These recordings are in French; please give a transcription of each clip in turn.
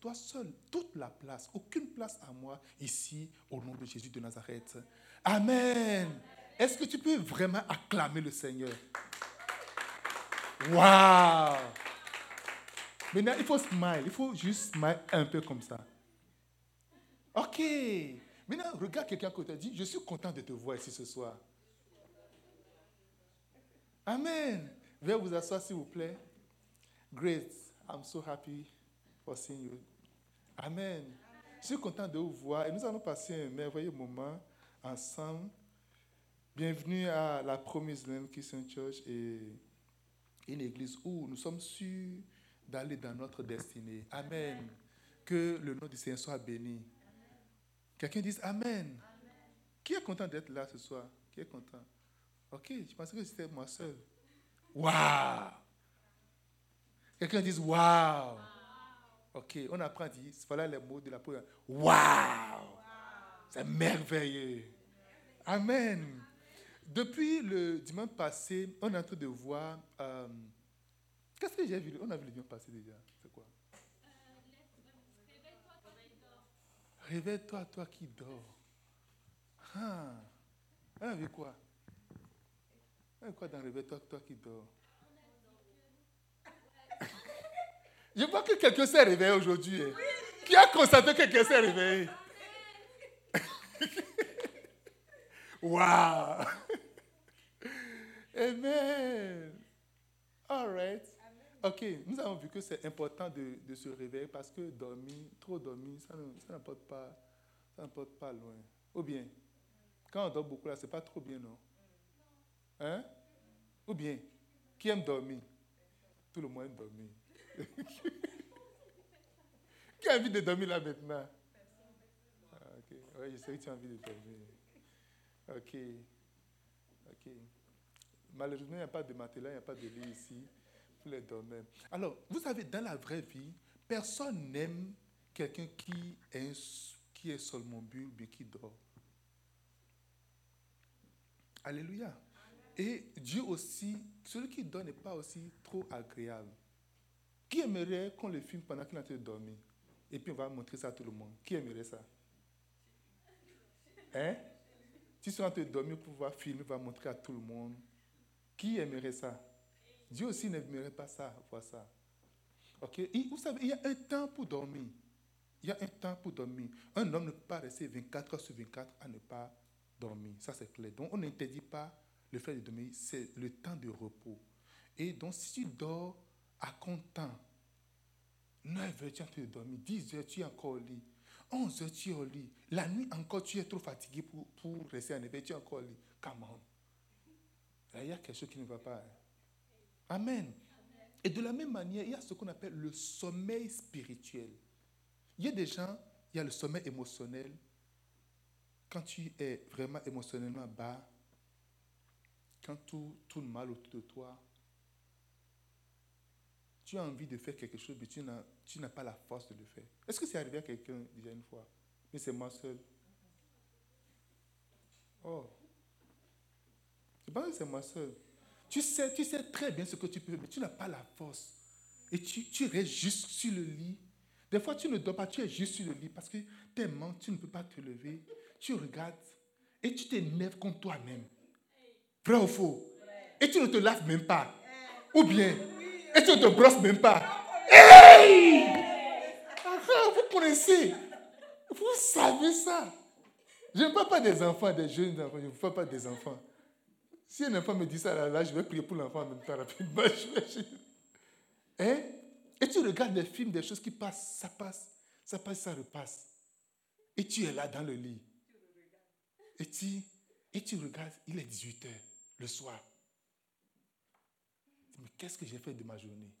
toi seul, toute la place, aucune place à moi ici, au nom de Jésus de Nazareth. Amen. Est-ce que tu peux vraiment acclamer le Seigneur? Waouh! Maintenant, il faut smile. Il faut juste smile un peu comme ça. OK. Maintenant, regarde quelqu'un qui t'a dit, je suis content de te voir ici ce soir. Amen. Veuillez vous asseoir, s'il vous plaît. Great. I'm so happy for seeing you. Amen. Je suis content de vous voir et nous allons passer un merveilleux moment ensemble. Bienvenue à la Promise Land Christian Church et une église où nous sommes sûrs d'aller dans notre destinée. Amen. Que le nom du Seigneur soit béni. Quelqu'un dise Amen. Qui est content d'être là ce soir? Qui est content? Ok, je pensais que c'était moi seul. Waouh Quelqu'un dise Waouh Ok, on apprend dire, voilà les mots de la prière. Waouh C'est merveilleux. Amen. Depuis le dimanche passé, on est en train de voir. Euh, Qu'est-ce que j'ai vu? On a vu le dimanche passé déjà. C'est quoi? Réveille-toi, toi qui dors. Ah. On a vu quoi? On a vu quoi dans Réveille-toi, toi qui dors? Je vois que quelqu'un s'est réveillé aujourd'hui. Hein. Qui a constaté que quelqu'un s'est réveillé? Wow! Amen. All right. Ok, nous avons vu que c'est important de, se réveiller parce que dormir, trop dormir, ça n'apporte pas, ça pas loin. Ou bien, quand on dort beaucoup là, c'est pas trop bien, non? Hein? Ou bien, qui aime dormir? Tout le monde aime dormir. Qui a envie de dormir là maintenant? Ah, ok, je sais que tu as envie de dormir. Ok. Ok. Malheureusement, il n'y a pas de matelas, il n'y a pas de lit ici pour les dormir. Alors, vous savez, dans la vraie vie, personne n'aime quelqu'un qui est, qui est somnambule, mais qui dort. Alléluia. Et Dieu aussi, celui qui dort n'est pas aussi trop agréable. Qui aimerait qu'on le filme pendant qu'il est en train de dormir? Et puis on va montrer ça à tout le monde. Qui aimerait ça? Hein? Tu es en train de dormir pour pouvoir filmer, va montrer à tout le monde. Qui aimerait ça? Dieu aussi n'aimerait pas ça, voir ça. Ok? Vous savez, il y a un temps pour dormir. Il y a un temps pour dormir. Un homme ne peut pas rester 24 heures sur 24 à ne pas dormir. Ça, c'est clair. Donc, on n'interdit pas le fait de dormir. C'est le temps de repos. Et donc, si tu dors à comptant, 9 heures, tu es en train de dormir. 10 heures, tu es encore au lit. 11 heures, tu es au lit. La nuit encore, tu es trop fatigué pour, pour rester en éveil. Tu es encore au lit. Come on. Il y a quelque chose qui ne va pas. Hein. Amen. Et de la même manière, il y a ce qu'on appelle le sommeil spirituel. Il y a des gens, il y a le sommeil émotionnel. Quand tu es vraiment émotionnellement bas, quand tout tourne mal autour de toi, tu as envie de faire quelque chose, mais tu n'as pas la force de le faire. Est-ce que c'est arrivé à quelqu'un déjà une fois? Mais c'est moi seul. Oh. C'est pas que c'est moi seul. Tu sais, tu sais très bien ce que tu peux, mais tu n'as pas la force. Et tu, tu restes juste sur le lit. Des fois, tu ne dors pas, tu es juste sur le lit parce que tellement tu ne peux pas te lever. Tu regardes et tu t'énerves contre toi-même. Vrai ou faux? Et tu ne te laves même pas. Ou bien, et tu ne te brosses même pas? Hey Vous connaissez? Vous savez ça? Je ne parle pas des enfants, des jeunes enfants, je ne parle pas des enfants. Si un enfant me dit ça, là, je vais prier pour l'enfant en même temps rapidement. Hein? Et tu regardes des films, des choses qui passent, ça passe, ça passe, ça repasse. Et tu es là dans le lit. Et tu, et tu regardes, il est 18h le soir. Mais qu'est-ce que j'ai fait de ma journée?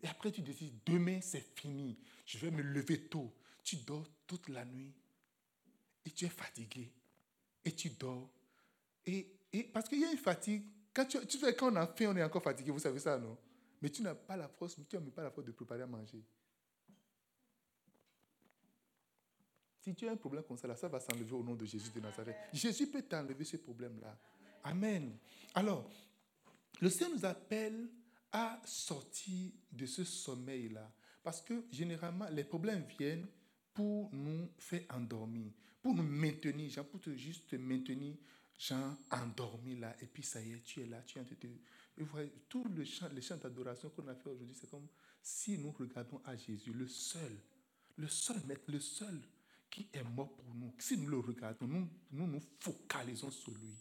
Et après, tu décides, demain, c'est fini. Je vais me lever tôt. Tu dors toute la nuit. Et tu es fatigué. Et tu dors et, parce qu'il y a une fatigue. Quand, tu, tu fais, quand on a faim, on est encore fatigué, vous savez ça, non? Mais tu n'as pas la force, tu n'as pas la force de préparer à manger. Si tu as un problème comme ça, là, ça va s'enlever au nom de Jésus de Nazareth. Jésus peut t'enlever ce problème-là. Amen. Alors, le Seigneur nous appelle à sortir de ce sommeil-là. Parce que généralement, les problèmes viennent pour nous faire endormir, pour nous maintenir, genre, pour te, juste te maintenir, genre, endormi là. Et puis ça y est, tu es là, tu es en train de... Et voyez, tout le chant, les chants d'adoration qu'on a fait aujourd'hui, c'est comme si nous regardons à Jésus, le seul, le seul maître, le seul qui est mort pour nous. Si nous le regardons, nous, nous focalisons sur lui.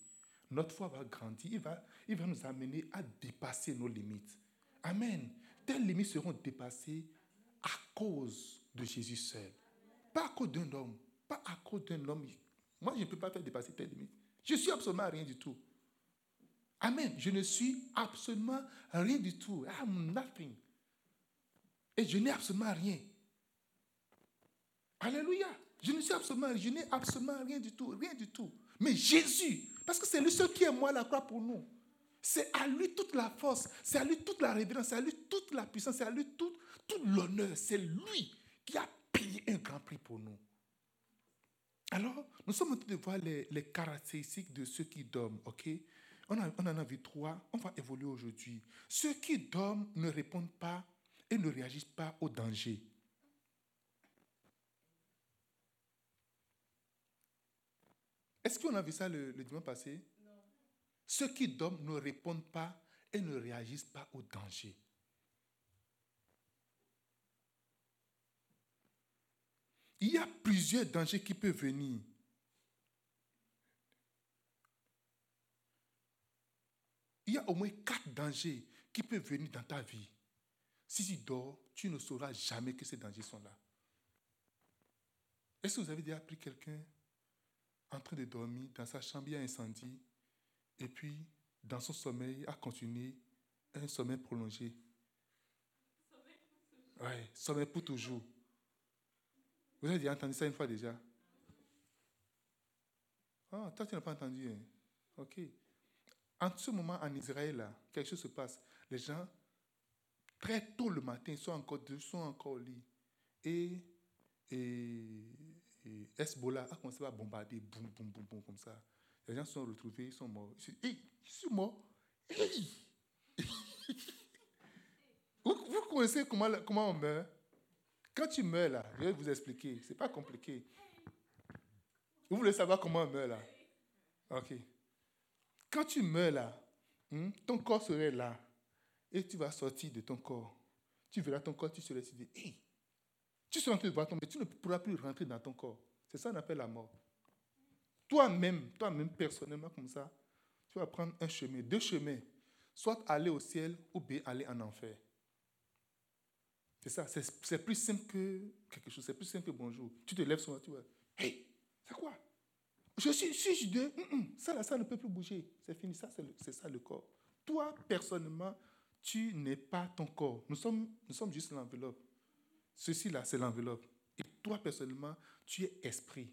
Notre foi va grandir, il va, il va nous amener à dépasser nos limites. Amen. Telles limites seront dépassées à cause de Jésus seul. Pas à cause d'un homme. Pas à cause d'un homme. Moi, je ne peux pas faire dépasser telles limites. Je suis absolument rien du tout. Amen. Je ne suis absolument rien du tout. I'm nothing. Et je n'ai absolument rien. Alléluia. Je ne suis absolument, je n'ai absolument rien du tout, rien du tout. Mais Jésus, parce que c'est lui seul qui est moi la croix pour nous. C'est à lui toute la force, c'est à lui toute la révérence, c'est à lui toute la puissance, c'est à lui tout, l'honneur. C'est lui qui a payé un grand prix pour nous. Alors, nous sommes en train de voir les, les caractéristiques de ceux qui dorment, ok? On, a, on en a vu trois, on va évoluer aujourd'hui. Ceux qui dorment ne répondent pas et ne réagissent pas au danger. Est-ce qu'on a vu ça le, dimanche passé? Non. Ceux qui dorment ne répondent pas et ne réagissent pas au danger. Il y a plusieurs dangers qui peuvent venir. Il y a au moins quatre dangers qui peuvent venir dans ta vie. Si tu dors, tu ne sauras jamais que ces dangers sont là. Est-ce que vous avez déjà pris quelqu'un en train de dormir dans sa chambre, il y a incendie, et puis dans son sommeil, a continué un sommeil prolongé. Oui, sommeil pour toujours. Vous avez déjà entendu ça une fois déjà? Ah, toi, tu n'as pas entendu. Hein? Ok. En ce moment, en Israël, quelque chose se passe. Les gens, très tôt le matin, sont encore, sont encore au lit. Et, et et Hezbollah a commencé à bombarder, boum, boum, boum, boum, comme ça. Les gens se sont retrouvés, ils sont morts. Je suis, hey, je suis mort. vous, vous, connaissez comment, comment on meurt? Quand tu meurs là, je vais vous expliquer. Ce n'est pas compliqué. Vous voulez savoir comment on meurt là? Ok. Quand tu meurs là, hmm, ton corps serait là. Et tu vas sortir de ton corps. Tu verras ton corps, tu serais dit, hey, tu seras en train de voir tomber, tu ne pourras plus rentrer dans ton corps. C'est ça qu'on appelle la mort. Toi-même, toi-même personnellement comme ça, tu vas prendre un chemin, deux chemins. Soit aller au ciel ou bien aller en enfer. C'est ça, c'est plus simple que quelque chose, c'est plus simple que bonjour. Tu te lèves sur tu vois, hey, c'est quoi? Je suis, je dis, mm, mm, ça là, ça ne peut plus bouger. C'est fini, ça c'est ça le corps. Toi, personnellement, tu n'es pas ton corps. Nous sommes, nous sommes juste l'enveloppe. Ceci là, c'est l'enveloppe. Et toi, personnellement, tu es esprit.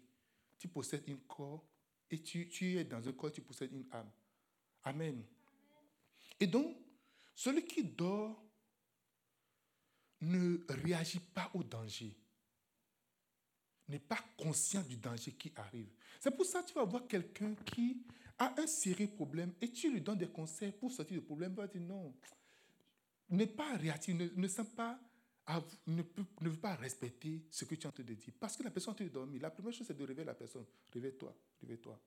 Tu possèdes un corps et tu, tu es dans un corps, tu possèdes une âme. Amen. Et donc, celui qui dort ne réagit pas au danger, n'est pas conscient du danger qui arrive. C'est pour ça que tu vas voir quelqu'un qui a un sérieux problème et tu lui donnes des conseils pour sortir du problème. Il va dire non, n'est pas réactif, ne, ne sent pas ne, veut pas respecter ce que tu es en train de dire. Parce que la personne est dormi. La première chose, c'est de réveiller la personne. Réveille-toi, réveille-toi.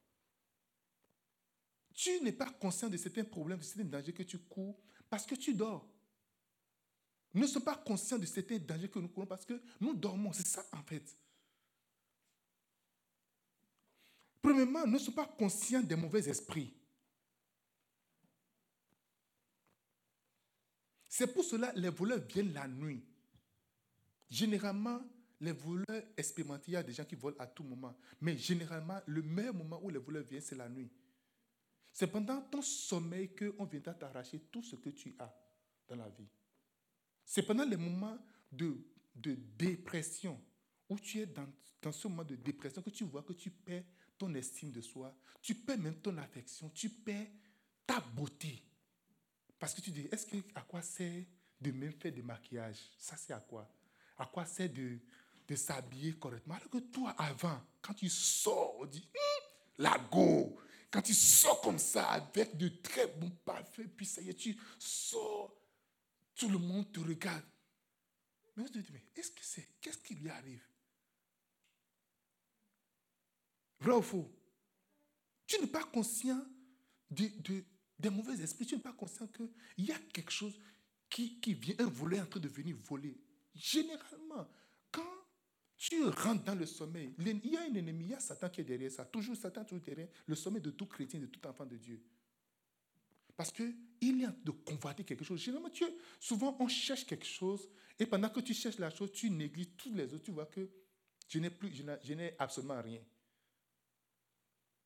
Tu n'es pas conscient de certains problèmes, de certains dangers que tu cours parce que tu dors. Ne sommes pas conscients de certains dangers que nous courons parce que nous dormons. C'est ça en fait. Premièrement, ne sommes pas conscients des mauvais esprits. C'est pour cela que les voleurs viennent la nuit. Généralement, les voleurs expérimentent, il y a des gens qui volent à tout moment. Mais généralement, le meilleur moment où les voleurs viennent, c'est la nuit. C'est pendant ton sommeil qu'on viendra t'arracher tout ce que tu as dans la vie. C'est pendant les moments de, de dépression, où tu es dans, dans ce moment de dépression, que tu vois que tu perds ton estime de soi, tu perds même ton affection, tu perds ta beauté. Parce que tu dis, est-ce que à quoi c'est de même faire des maquillages? Ça, c'est à quoi? À quoi c'est de, de s'habiller correctement? Alors que toi, avant, quand tu sors, on dit, hum, la go. Quand tu sors comme ça, avec de très bons parfums, puis ça y est, tu sors, tout le monde te regarde. Mais je te dis, mais est-ce que c'est, qu'est-ce qui lui arrive? Vrai ou faux? Tu n'es pas conscient de, des mauvais esprits. Tu n'es pas conscient qu'il y a quelque chose qui, qui vient, un volet en train de venir voler. Généralement, quand tu rentres dans le sommeil, il y a un ennemi, il y a Satan qui est derrière ça. Toujours Satan, toujours derrière le sommeil de tout chrétien, de tout enfant de Dieu. Parce qu'il y a de convoiter quelque chose. Généralement, souvent, on cherche quelque chose, et pendant que tu cherches la chose, tu négliges tous les autres. Tu vois que je n'ai plus, je n'ai absolument rien.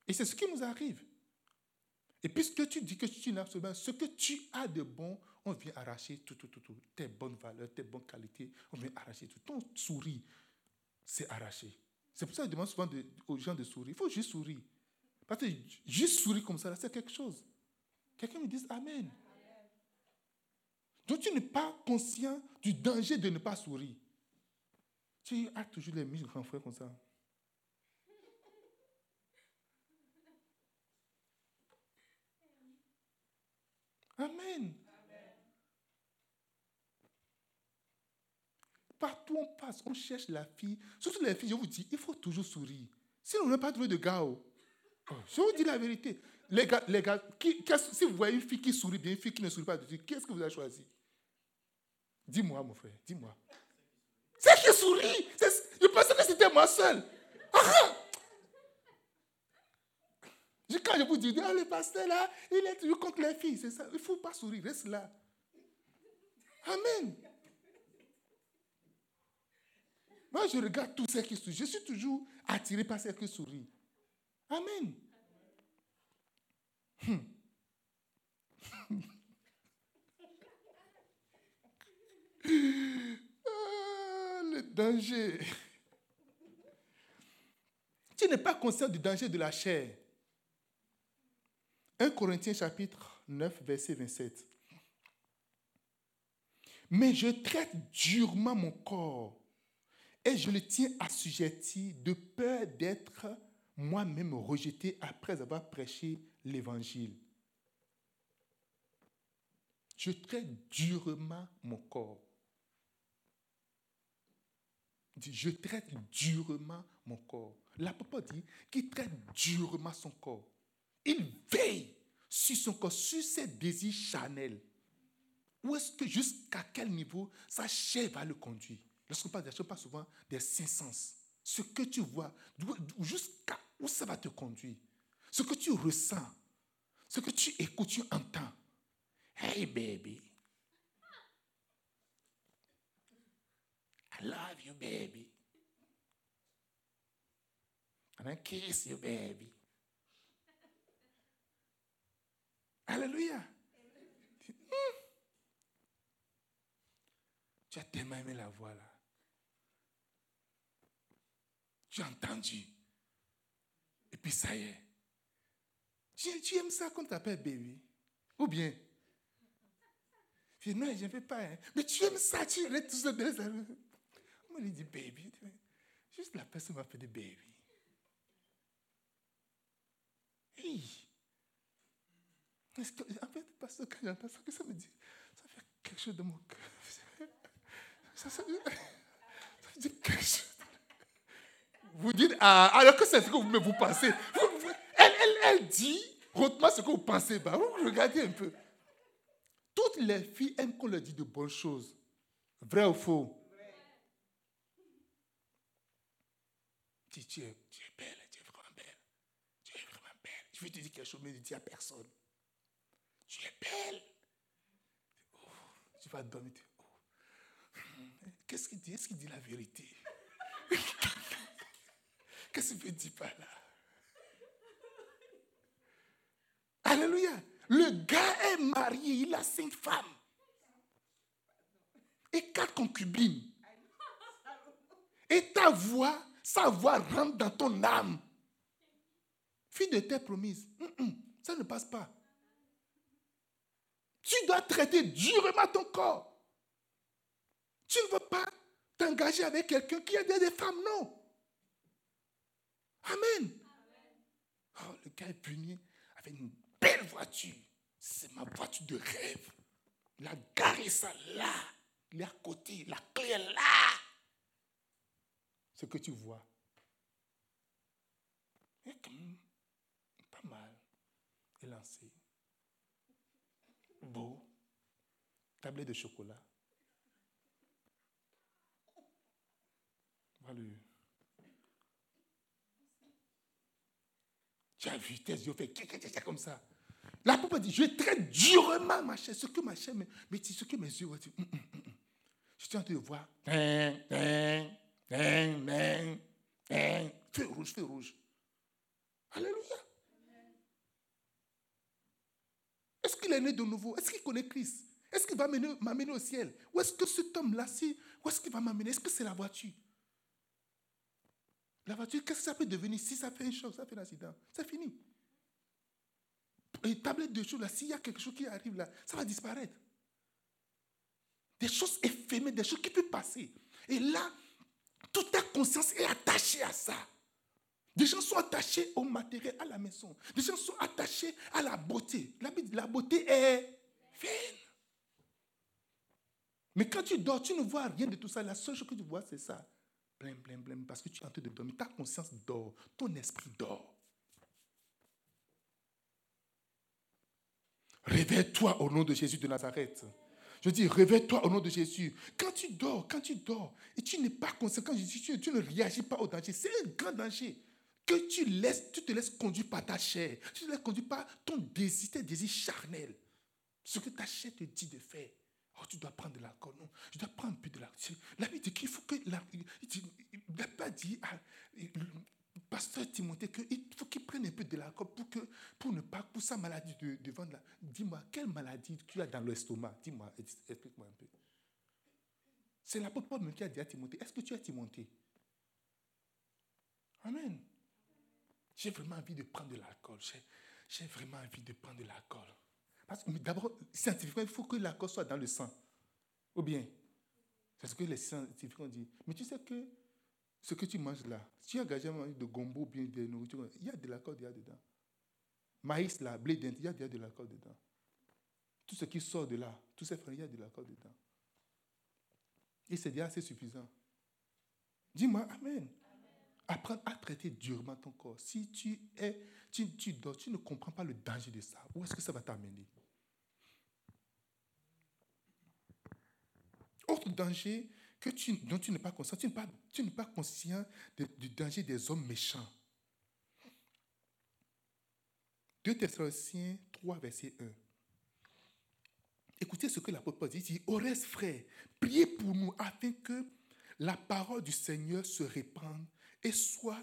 Et c'est ce qui nous arrive. Et puisque tu dis que tu n'as absolument ce que tu as de bon, on vient arracher tout, tout, tout, tout, tes bonnes valeurs, tes bonnes qualités, on vient arracher tout. Ton souris, c'est arraché. C'est pour ça que je demande souvent aux gens de sourire. Il faut juste sourire. Parce que juste sourire comme ça, c'est quelque chose. Quelqu'un me dit Amen. Donc tu n'es pas conscient du danger de ne pas sourire. Tu as toujours les grands frères comme ça. Amen. Partout on passe, on cherche la fille. Surtout les filles, je vous dis, il faut toujours sourire. Sinon, on n'a pas trouvé de gars. Oh. oh. Je vous dis la vérité. Les gars, les gars si vous voyez une fille qui sourit bien, une fille qui ne sourit pas qu'est-ce que vous avez choisi? Dis-moi, mon frère, dis-moi. C'est qui sourit? Je pensais que c'était moi seul. Ah, ah! Quand je vous dis, ah, le pasteur là, il est toujours contre les filles, c'est ça. Il ne faut pas sourire, reste là. Amen. Moi, je regarde tous ceux qui sourient. Je suis toujours attiré par ceux qui sourient. Amen. Hmm. ah, le danger. Tu n'es pas conscient du danger de la chair. 1 Corinthiens chapitre 9, verset 27. Mais je traite durement mon corps et je le tiens assujetti de peur d'être moi-même rejeté après avoir prêché l'évangile. Je traite durement mon corps. Je traite durement mon corps. L'apôtre dit qu'il traite durement son corps. Il veille sur son corps, sur ses désirs charnels. Où est-ce que, jusqu'à quel niveau sa chair va le conduire? Lorsqu'on parle choses, pas souvent des cinq sens. Ce que tu vois, jusqu'à où ça va te conduire. Ce que tu ressens, ce que tu écoutes, tu entends. Hey baby. I love you, baby. And I kiss you, baby. Alléluia. Tu as tellement aimé la voix là. Tu as entendu. Et puis ça y est. Tu, aimes ça quand tu t'appelles baby Ou bien Je dis, non, je ne fais pas. Hein. Mais tu aimes ça, tu restes tout ça dans On me dit baby. Juste la personne m'a appelé baby. Hey. En fait, parce que j'entends ça, ça me dit, ça fait quelque chose de mon cœur. Ça, ça, ça, ça dit quelque chose. Vous dites, ah, alors que c'est ce que vous, vous pensez. Elle, elle, elle dit, moi ce que vous pensez. Bah, vous regardez un peu. Toutes les filles aiment qu'on leur dise de bonnes choses. Vrai ou faux? Tu, tu, es, belle, tu es vraiment belle. Tu es vraiment belle. Je vais te dire quelque chose, mais ne dis à personne. Tu es belle. Oh, tu vas dormir. Oh. Qu'est-ce qu'il dit? Est-ce qu'il dit la vérité? Qu'est-ce qu'il veut dire par là? Alléluia. Le gars est marié, il a cinq femmes. Et quatre concubines. Et ta voix, sa voix rentre dans ton âme. Fille de tes promesses. ça ne passe pas. Tu dois traiter durement ton corps. Tu ne veux pas t'engager avec quelqu'un qui a des femmes, non. Amen. Oh, le gars est puni avec une belle voiture. C'est ma voiture de rêve. Il a garé ça là. Il est à côté. La clé est là. Ce que tu vois. pas mal. Élancé. Beau. Tablette de chocolat. Tu as vu tes yeux fait comme ça. La papa dit, je très durement ma chair. Ce que ma chair mais ce que mes yeux dire, hum, hum, hum, je suis en train de voir. Feu rouge, feu rouge. Alléluia. Est-ce qu'il est né de nouveau? Est-ce qu'il connaît Christ? Est-ce qu'il va m'amener au ciel? Où est-ce que cet homme-là, où est-ce qu'il va m'amener? Est-ce que c'est la voiture? La voiture, qu'est-ce que ça peut devenir Si ça fait un choc, ça fait un accident, c'est fini. Les tablettes de choses, là, s'il y a quelque chose qui arrive là, ça va disparaître. Des choses éphémères, des choses qui peuvent passer. Et là, toute ta conscience est attachée à ça. Des gens sont attachés au matériel, à la maison. Des gens sont attachés à la beauté. La, la beauté est vaine. Mais quand tu dors, tu ne vois rien de tout ça. La seule chose que tu vois, c'est ça. Parce que tu es en train de dormir. Ta conscience dort. Ton esprit dort. Réveille-toi au nom de Jésus de Nazareth. Je dis, réveille-toi au nom de Jésus. Quand tu dors, quand tu dors, et tu n'es pas conséquent, tu, tu ne réagis pas au danger. C'est un grand danger que tu laisses, tu te laisses conduire par ta chair. Tu te laisses conduire par ton désir, tes désirs charnels. Ce que ta chair te dit de faire. Oh, tu dois prendre de l'alcool. Non, je dois prendre peu de l'alcool. La Bible dit qu'il faut que. La, n'a pas dit à pasteur Timothée qu'il faut qu'il prenne un peu de l'alcool pour, pour ne pas. pour sa maladie de, de vendre. Dis-moi, quelle maladie tu as dans l'estomac? Dis-moi, explique-moi un peu. C'est l'apôtre Paul qui a dit à Timothée Est-ce que tu as Timothée? Amen. J'ai vraiment envie de prendre de l'alcool. J'ai vraiment envie de prendre de l'alcool. D'abord, scientifiquement, il faut que l'alcool soit dans le sang. Ou bien, c'est ce que les scientifiques ont dit. Mais tu sais que ce que tu manges là, si tu as gagé de gombo, bien de nourriture, il y a de l'alcool dedans. Maïs là, blé il y a de l'alcool dedans. Tout ce qui sort de là, tous ces frères, il y a de l'alcool dedans. Et c'est déjà assez suffisant. Dis-moi Amen. Apprendre à traiter durement ton corps. Si tu es, tu dors, tu ne comprends pas le danger de ça. Où est-ce que ça va t'amener Autre danger que tu, dont tu n'es pas conscient, tu n'es pas, conscient du danger des hommes méchants. 2 Thessaloniciens 3, verset 1. Écoutez ce que l'apôtre Paul dit. Il dit, Oreste frère, priez pour nous afin que la parole du Seigneur se répande et soit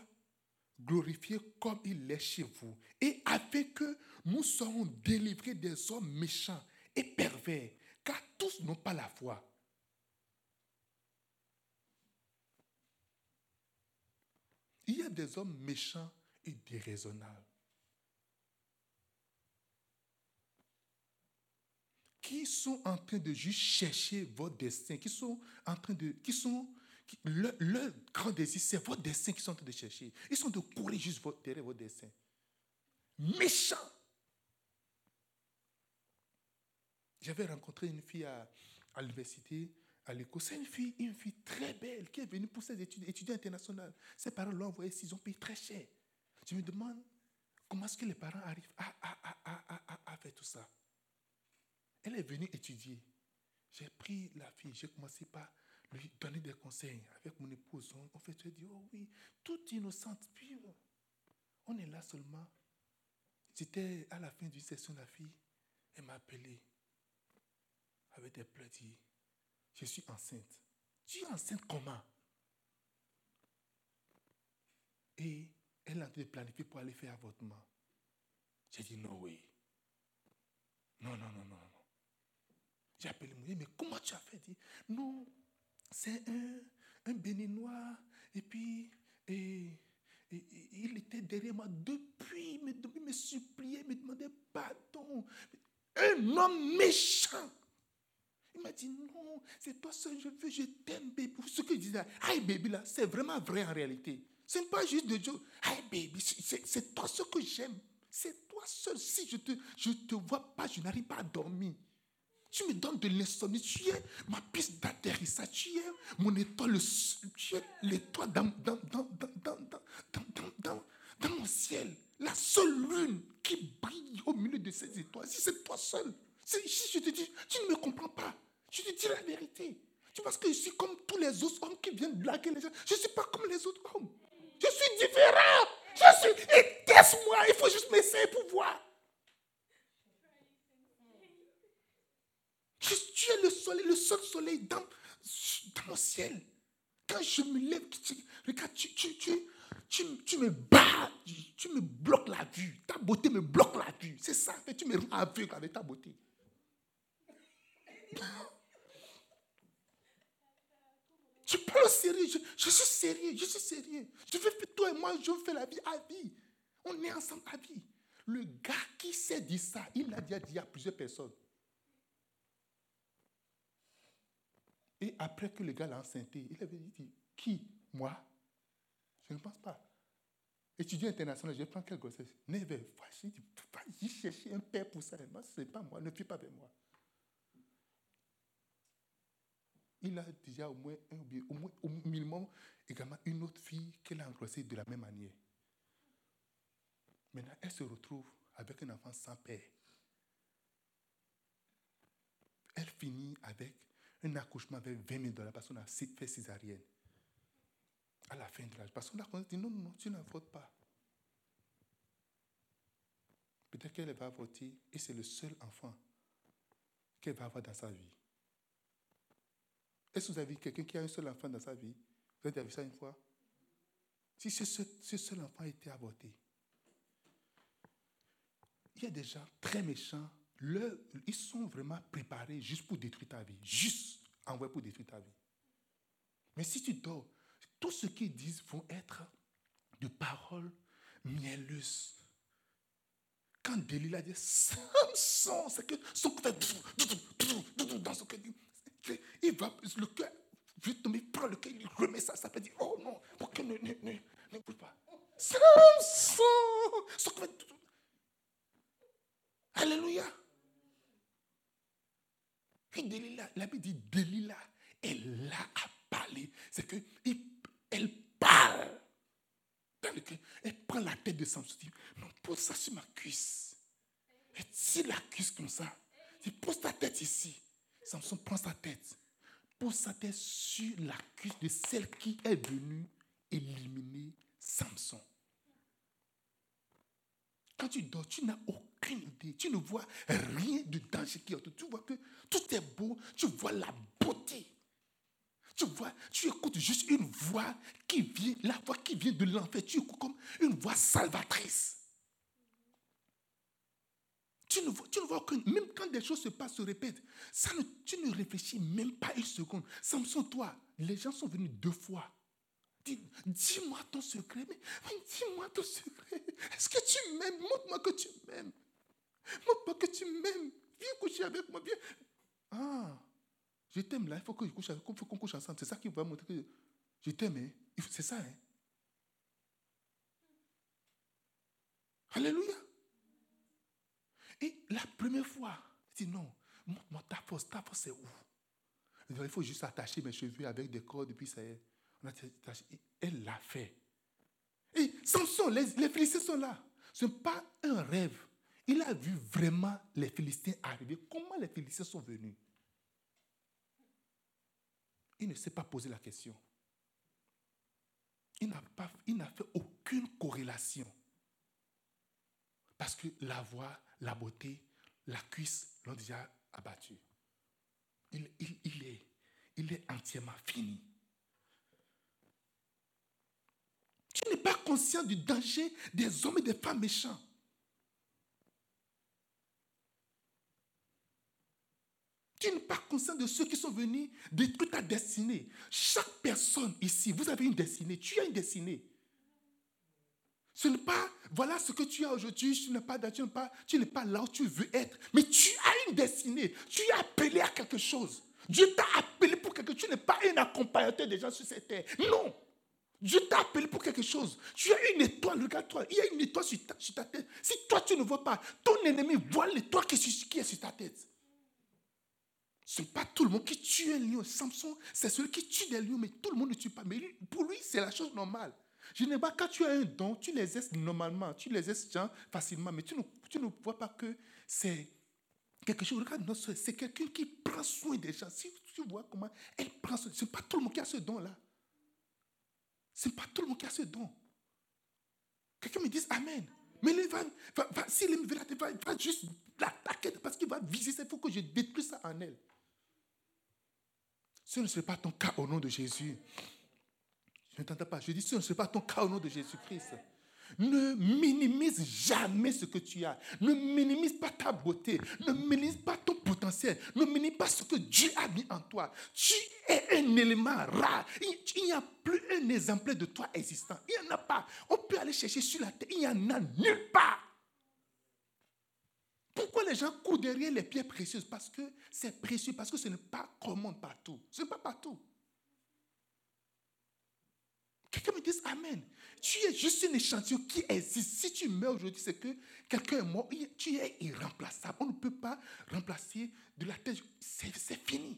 glorifié comme il est chez vous, et afin que nous soyons délivrés des hommes méchants et pervers, car tous n'ont pas la foi. Il y a des hommes méchants et déraisonnables. Qui sont en train de juste chercher votre destin, qui sont en train de, qui sont leur, grand désir, c'est votre destin qu'ils sont en train de chercher. Ils sont de courir juste votre, derrière votre destin. Méchant. J'avais rencontré une fille à, à l'université, C'est une fille, une fille très belle qui est venue pour ses études, étudiants internationales. Ses parents l'ont envoyée, ils ont payé très cher. Je me demande comment est-ce que les parents arrivent à, faire tout ça. Elle est venue étudier. J'ai pris la fille, j'ai commencé par lui donner des conseils avec mon épouse. On, fait tout dire, oh oui, toute innocente, pure. On est là seulement. J'étais à la fin du session, la fille, elle m'a appelé avec des pleurs, dit, je suis enceinte. Tu es enceinte comment? Et elle a de planifier pour aller faire avortement. J'ai dit, non, oui. Non, non, non, non. J'ai appelé mon mais comment tu as fait? Dit, Non, c'est un, un béninois. Et puis, et, il était derrière moi depuis, mais il me suppliait, me demandait pardon. Un homme méchant. Il m'a dit non, c'est toi seul, je veux, je t'aime, baby. Ce que je disais, hi baby là, c'est vraiment vrai en réalité. Ce n'est pas juste de Dieu. Hi baby, c'est toi seul que j'aime. C'est toi seul. Si je te, je te vois pas, je n'arrive pas à dormir. Tu me donnes de l'insomnie. Tu es ma piste d'atterrissage. Tu es mon étoile. Tu es l'étoile dans, dans, dans, dans, mon ciel. La seule lune qui brille au milieu de ces étoiles. Si c'est toi seul. Si je te dis, tu ne me comprends pas. Je te dis la vérité. Tu penses que je suis comme tous les autres hommes qui viennent blaguer les gens. Je ne suis pas comme les autres hommes. Je suis différent. Je suis. Et moi Il faut juste m'essayer pour voir. tu es le soleil, le seul soleil dans, dans mon ciel. Quand je me lève, regarde, tu, tu, tu, tu, me bats, tu me bloques la vue. Ta beauté me bloque la vue. C'est ça, tu me rends aveugle avec ta beauté. Je parle sérieux, je, suis sérieux, je suis sérieux. Je veux faire toi et moi, je faire la vie à vie. On est ensemble à vie. Le gars qui s'est dit ça, il l'a déjà dit à plusieurs personnes. Et après que le gars l'a enceinté, il avait dit, qui Moi? Je ne pense pas. Étudiant international, je prends quelle grossesse? Never. Vas-y chercher un père pour ça. Ce n'est pas moi, ne fais pas avec moi. Il a déjà au moins, au, moins, au minimum également une autre fille qu'elle a engrossée de la même manière. Maintenant, elle se retrouve avec un enfant sans père. Elle finit avec un accouchement avec 20 000 dollars parce qu'on a fait césarienne. À la fin de l'âge. Parce qu'on a dit non, non, tu n'avortes pas. Peut-être qu'elle va avorter et c'est le seul enfant qu'elle va avoir dans sa vie. Est-ce que vous avez quelqu'un qui a un seul enfant dans sa vie? Vous avez vu ça une fois? Si ce, seul enfant était avorté, il y a des gens très méchants ils sont vraiment préparés juste pour détruire ta vie. Juste envoyés pour détruire ta vie. Mais si tu dors, tout ce qu'ils disent vont être de paroles mielleuses. Quand Delilah dit Samson, c'est que son cœur dans son cœur, il va, le cœur, veut tomber, prend le cœur, il remet ça, ça peut dire Oh non, pour que ne, ne, ne, ne bouge pas. Samson, son cœur, Alléluia. Puis Delilah, la Bible dit Delilah, elle a parlé. C'est qu'elle parle. elle prend la tête de Samson. Dit, non, pose ça sur ma cuisse. Et tire la cuisse comme ça. Il pose ta tête ici. Samson prend sa tête. Pose sa tête sur la cuisse de celle qui est venue éliminer Samson. Quand tu dors, tu n'as aucune idée. Tu ne vois rien de danger qui est autour. Tu vois que tout est beau. Tu vois la beauté. Tu vois, tu écoutes juste une voix qui vient, la voix qui vient de l'enfer. Tu écoutes comme une voix salvatrice. Tu ne vois, tu ne vois que même quand des choses se passent, se répètent, ça tu ne réfléchis même pas une seconde. Samson, toi, les gens sont venus deux fois. Dis-moi ton secret. Mais, dis-moi ton secret. Est-ce que tu m'aimes? Montre-moi que tu m'aimes. Montre-moi que tu m'aimes. Viens coucher avec moi. Viens. Ah, je t'aime là. Il faut qu'on couche, couche ensemble. C'est ça qui va montrer que je t'aime. Hein. C'est ça. Hein? Alléluia. Et la première fois, il dit non, montre-moi ta force. Ta force, c'est où? Il faut juste attacher mes cheveux avec des cordes et puis ça y est. Elle l'a fait. Et Samson, les, les Philistins sont là. Ce n'est pas un rêve. Il a vu vraiment les Philistins arriver. Comment les Philistins sont venus? Il ne s'est pas posé la question. Il n'a, pas, il n'a fait aucune corrélation. Parce que la voix, la beauté, la cuisse l'ont déjà abattu. Il, est, il est entièrement fini. Tu n'es pas conscient du danger des hommes et des femmes méchants. Tu n'es pas conscient de ceux qui sont venus détruire ta destinée. Chaque personne ici, vous avez une destinée. Tu as une destinée. Ce n'est pas, voilà ce que tu as aujourd'hui, tu n'es pas, là où tu veux être. Mais tu as une destinée. Tu es appelé à quelque chose. Dieu t'a appelé pour quelque chose. Tu n'es pas un accompagnateur des gens sur cette terre. Non. Dieu t'a appelé pour quelque chose. Tu as une étoile, regarde-toi. Il y a une étoile sur ta, tête. Si toi tu ne vois pas, ton ennemi voit l'étoile qui est sur ta tête. Ce n'est pas tout le monde qui tue un lion. Samson, c'est celui qui tue des lions, mais tout le monde ne tue pas. Mais pour lui, c'est la chose normale. Je ne pas quand tu as un don, tu l'exerces normalement, tu l'exerces facilement, mais tu ne, tu ne vois pas que c'est quelque chose. Regarde c'est quelqu'un qui prend soin des gens. Si tu vois comment elle prend soin, ce n'est pas tout le monde qui a ce don-là. Ce n'est pas tout le monde qui a ce don. Quelqu'un me dit Amen. Mais il va, va, va s'il va, va, juste l'attaquer parce qu'il va viser. Il faut que je détruise ça en elle. Ce ne serait pas ton cas au nom de Jésus. Je n'entends pas. Je dis, ce ne serait pas ton cas au nom de Jésus-Christ. Ne minimise jamais ce que tu as. Ne minimise pas ta beauté. Ne minimise pas ton potentiel. Ne minimise pas ce que Dieu a mis en toi. Tu es un élément rare. Il n'y a plus un exemplaire de toi existant. Il n'y en a pas. On peut aller chercher sur la terre. Il n'y en a nulle part. Pourquoi les gens courent derrière les pierres précieuses? Parce que c'est précieux, parce que ce n'est pas commun partout. Ce n'est pas partout. Quelqu'un me dit Amen. Tu es juste un échantillon qui existe. Si tu meurs aujourd'hui, c'est que quelqu'un est mort. Tu es irremplaçable. On ne peut pas remplacer de la tête. C'est fini.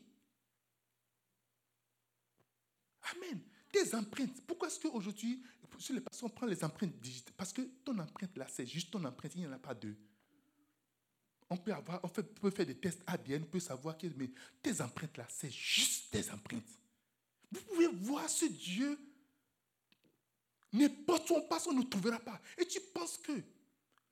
Amen. Tes empreintes. Pourquoi est-ce qu'aujourd'hui, sur les personnes, on prend les empreintes digitales? Parce que ton empreinte là, c'est juste ton empreinte. Il n'y en a pas deux. On peut, avoir, on peut faire des tests ADN, on peut savoir que mais tes empreintes là, c'est juste tes empreintes. Vous pouvez voir ce Dieu Où on passe, on ne trouvera pas. Et tu penses que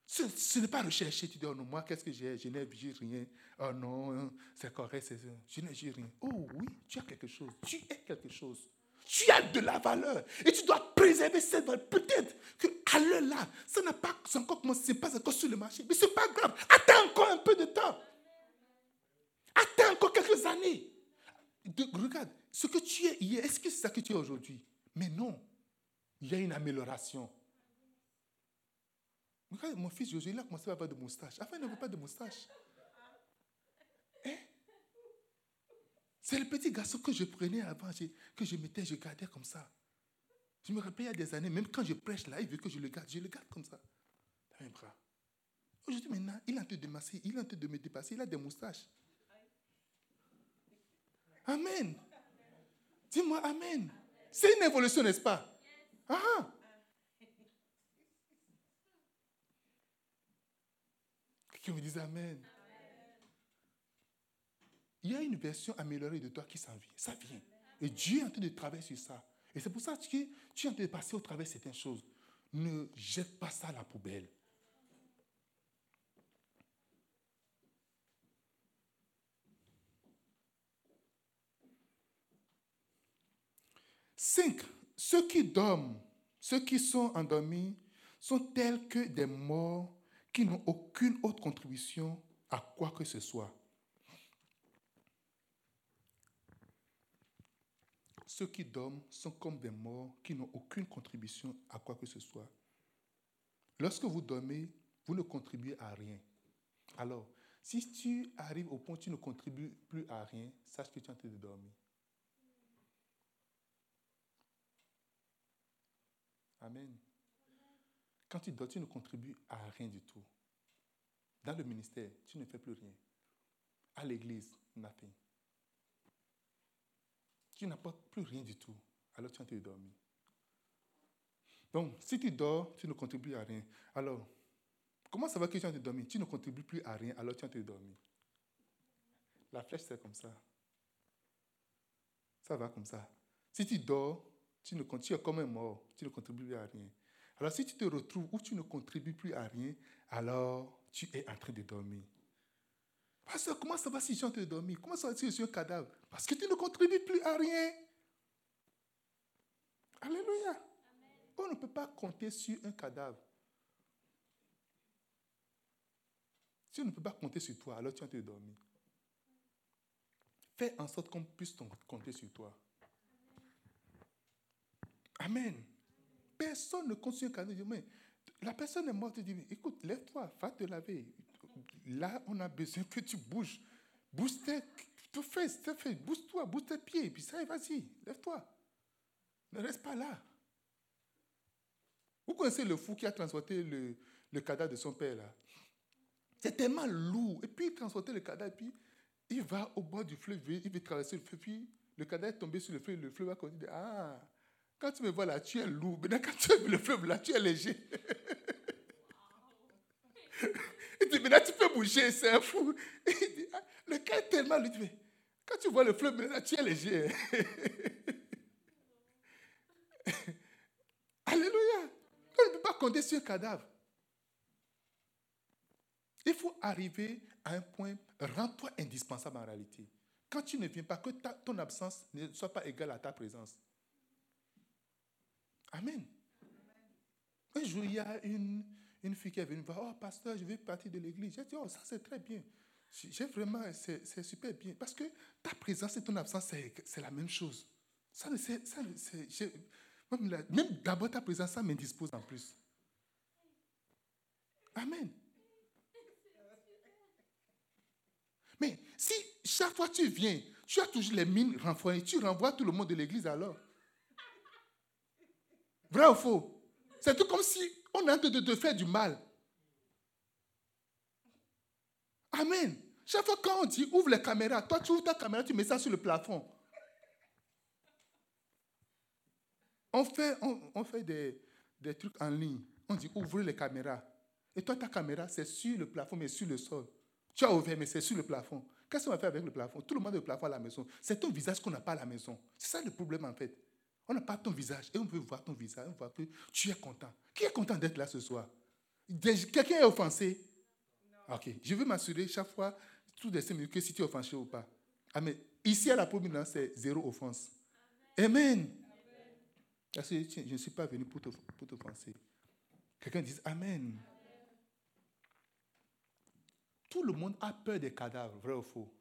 ce, n'est pas recherché. Tu dis, oh non, moi, qu'est-ce que j'ai? Je n'ai rien. Oh non, c'est correct, je n'ai rien. Oh oui, tu as quelque chose. Tu es quelque chose. Tu as de la valeur. Et tu dois préserver cette valeur. Peut-être qu'à l'heure là, ça n'a pas encore commencé, pas encore sur le marché. Mais ce n'est pas grave. Attends encore un peu de temps. Attends encore quelques années. regarde, ce que tu es hier, est-ce que c'est ça que tu es aujourd'hui? Mais non il y a une amélioration. mon fils Josué, il a commencé à avoir de moustache. Avant, il n'avait pas de moustache. Hein? C'est le petit garçon que je prenais avant, que je mettais, je gardais comme ça. Je me rappelle il y a des années, même quand je prêche là, il veut que je le garde, je le garde comme ça, dans mes bras. Aujourd'hui, maintenant, il est en train de masser, il est en train de me dépasser, il a des moustaches. Amen. Dis-moi Amen. C'est une évolution, n'est-ce pas? Ah! Quelqu'un me dit Amen. Il y a une version améliorée de toi qui s'en vient. Ça vient. Et Dieu est en train de travailler sur ça. Et c'est pour ça que tu es en train de passer au travers de certaines choses. Ne jette pas ça à la poubelle. Cinq, ceux qui dorment, ceux qui sont endormis, sont tels que des morts qui n'ont aucune autre contribution à quoi que ce soit. Ceux qui dorment sont comme des morts qui n'ont aucune contribution à quoi que ce soit. Lorsque vous dormez, vous ne contribuez à rien. Alors, si tu arrives au point où tu ne contribues plus à rien, sache que tu es en train de dormir. Amen. Quand tu dors, tu ne contribues à rien du tout. Dans le ministère, tu ne fais plus rien. À l'église, nothing. Tu n'apportes plus rien du tout. Alors tu es en train de dormir. Donc, si tu dors, tu ne contribues à rien. Alors, comment ça va que tu es en train de dormir? Tu ne contribues plus à rien, alors tu es en train de dormir. La flèche, c'est comme ça. Ça va comme ça. Si tu dors, tu, ne, tu es comme un mort, tu ne contribues plus à rien. Alors si tu te retrouves où tu ne contribues plus à rien, alors tu es en train de dormir. Pasteur, comment ça va si je suis en train de dormir? Comment ça va si je suis un cadavre? Parce que tu ne contribues plus à rien. Alléluia. On ne peut pas compter sur un cadavre. Si on ne peut pas compter sur toi, alors tu es en train de dormir. Fais en sorte qu'on puisse compter sur toi. Amen. Personne ne construit un cadeau. Mais la personne est morte. Dis, écoute, lève-toi, va te laver. Là, on a besoin que tu bouges. Bouge tes, fesses, bouge-toi, bouge tes pieds. Puis ça, vas-y, lève-toi. Ne reste pas là. Vous connaissez le fou qui a transporté le, le cadavre de son père là? C'est tellement lourd. Et puis il transportait le cadavre, et puis il va au bord du fleuve, il veut traverser le fleuve, puis le cadavre est tombé sur le fleuve, le fleuve va continuer. Ah, quand tu me vois là, tu es lourd. Maintenant, quand tu vu le fleuve là, tu es léger. il dit, maintenant, tu peux bouger, c'est un fou. Ah, le cas est tellement lui quand tu vois le fleuve, maintenant, tu es léger. Alléluia. On ne peut pas compter sur un cadavre. Il faut arriver à un point, rends-toi indispensable en réalité. Quand tu ne viens pas, que ton absence ne soit pas égale à ta présence. Amen. Un jour, il y a une, une fille qui est venue me voir, oh pasteur, je vais partir de l'église. J'ai dit, oh ça c'est très bien. J'ai vraiment, c'est super bien. Parce que ta présence et ton absence, c'est la même chose. Ça, ça, même, même d'abord ta présence, ça m'indispose en plus. Amen. Mais si chaque fois tu viens, tu as toujours les mines renfroignées, tu renvoies tout le monde de l'église alors. Vrai ou faux? C'est tout comme si on est en train de te faire du mal. Amen. Chaque fois quand on dit ouvre les caméras, toi tu ouvres ta caméra, tu mets ça sur le plafond. On fait, on, fait des, des, trucs en ligne. On dit ouvrez les caméras. Et toi, ta caméra, c'est sur le plafond, mais sur le sol. Tu as ouvert, mais c'est sur le plafond. Qu'est-ce qu'on va faire avec le plafond? Tout le monde a le plafond à la maison. C'est ton visage qu'on n'a pas à la maison. C'est ça le problème en fait. On n'a pas ton visage et on veut voir ton visage, on voit que tu es content. Qui est content d'être là ce soir? Quelqu'un est offensé? Ok, je veux m'assurer chaque fois, tout les cinq minutes, que si tu es offensé ou pas. Amen. Ici à la première, c'est zéro offense. Amen. Parce que je ne suis pas venu pour t'offenser. Quelqu'un dit Amen. Tout le monde a peur des cadavres, vrai ou faux?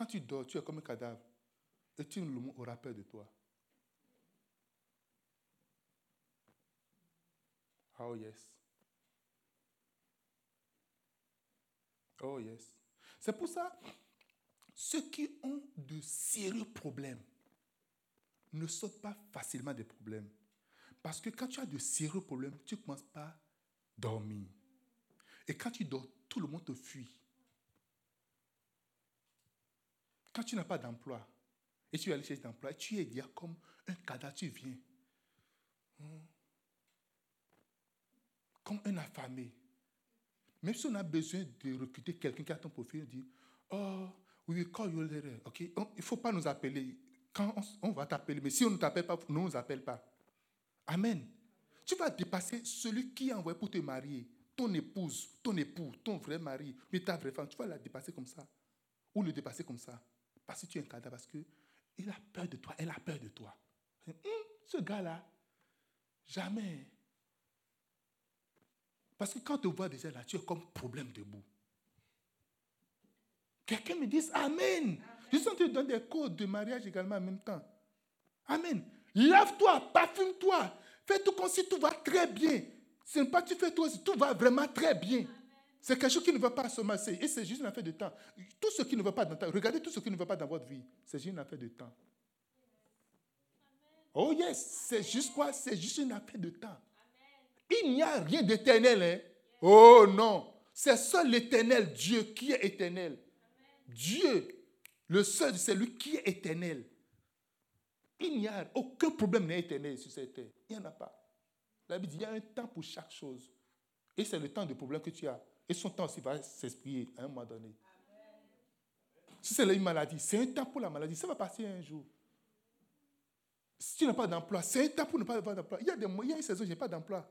Quand tu dors, tu es comme un cadavre. Et tout le monde aura peur de toi. Oh yes. Oh yes. C'est pour ça, ceux qui ont de sérieux problèmes ne sautent pas facilement des problèmes. Parce que quand tu as de sérieux problèmes, tu ne commences pas à dormir. Et quand tu dors, tout le monde te fuit. Quand tu n'as pas d'emploi, et tu allé chercher d'emploi, tu es déjà comme un cadavre, tu viens. Hmm. Comme un affamé. Même si on a besoin de recruter quelqu'un qui a ton profil, on dit Oh, we will call you later. il ne faut pas nous appeler. Quand on, va t'appeler, mais si on ne t'appelle pas, ne nous appelle pas. Amen. Tu vas dépasser celui qui a envoyé pour te marier, ton épouse, ton époux, ton vrai mari, mais ta vraie femme. Tu vas la dépasser comme ça. Ou le dépasser comme ça. Parce que tu es un cadavre, parce qu'il a peur de toi, elle a peur de toi. Hum, ce gars-là, jamais. Parce que quand tu vois déjà là, tu es comme problème debout. Quelqu'un me dit Amen. Je suis en train de donner des codes de mariage également en même temps. Amen. Lave-toi, parfume-toi. Fais tout comme si tout va très bien. Ce n'est pas tu fais toi, tout va vraiment très bien. C'est quelque chose qui ne va pas se masser. Et c'est juste une affaire de temps. Tout ce qui ne va pas dans ta, regardez tout ce qui ne va pas dans votre vie. C'est juste une affaire de temps. Oh yes, c'est juste quoi? C'est juste une affaire de temps. Il n'y a rien d'éternel. Hein? Oh non, c'est seul l'éternel Dieu qui est éternel. Dieu, le seul, c'est lui qui est éternel. Il n'y a aucun problème n'est éternel sur cette terre. Il n'y en a pas. La Bible dit il y a un temps pour chaque chose. Et c'est le temps de problème que tu as. Et son temps aussi va s'exprimer à un moment donné. Si c'est une maladie, c'est un temps pour la maladie. Ça va passer un jour. Si tu n'as pas d'emploi, c'est un temps pour ne pas avoir d'emploi. Il y a des mois, il y a une saison, je n'ai pas d'emploi.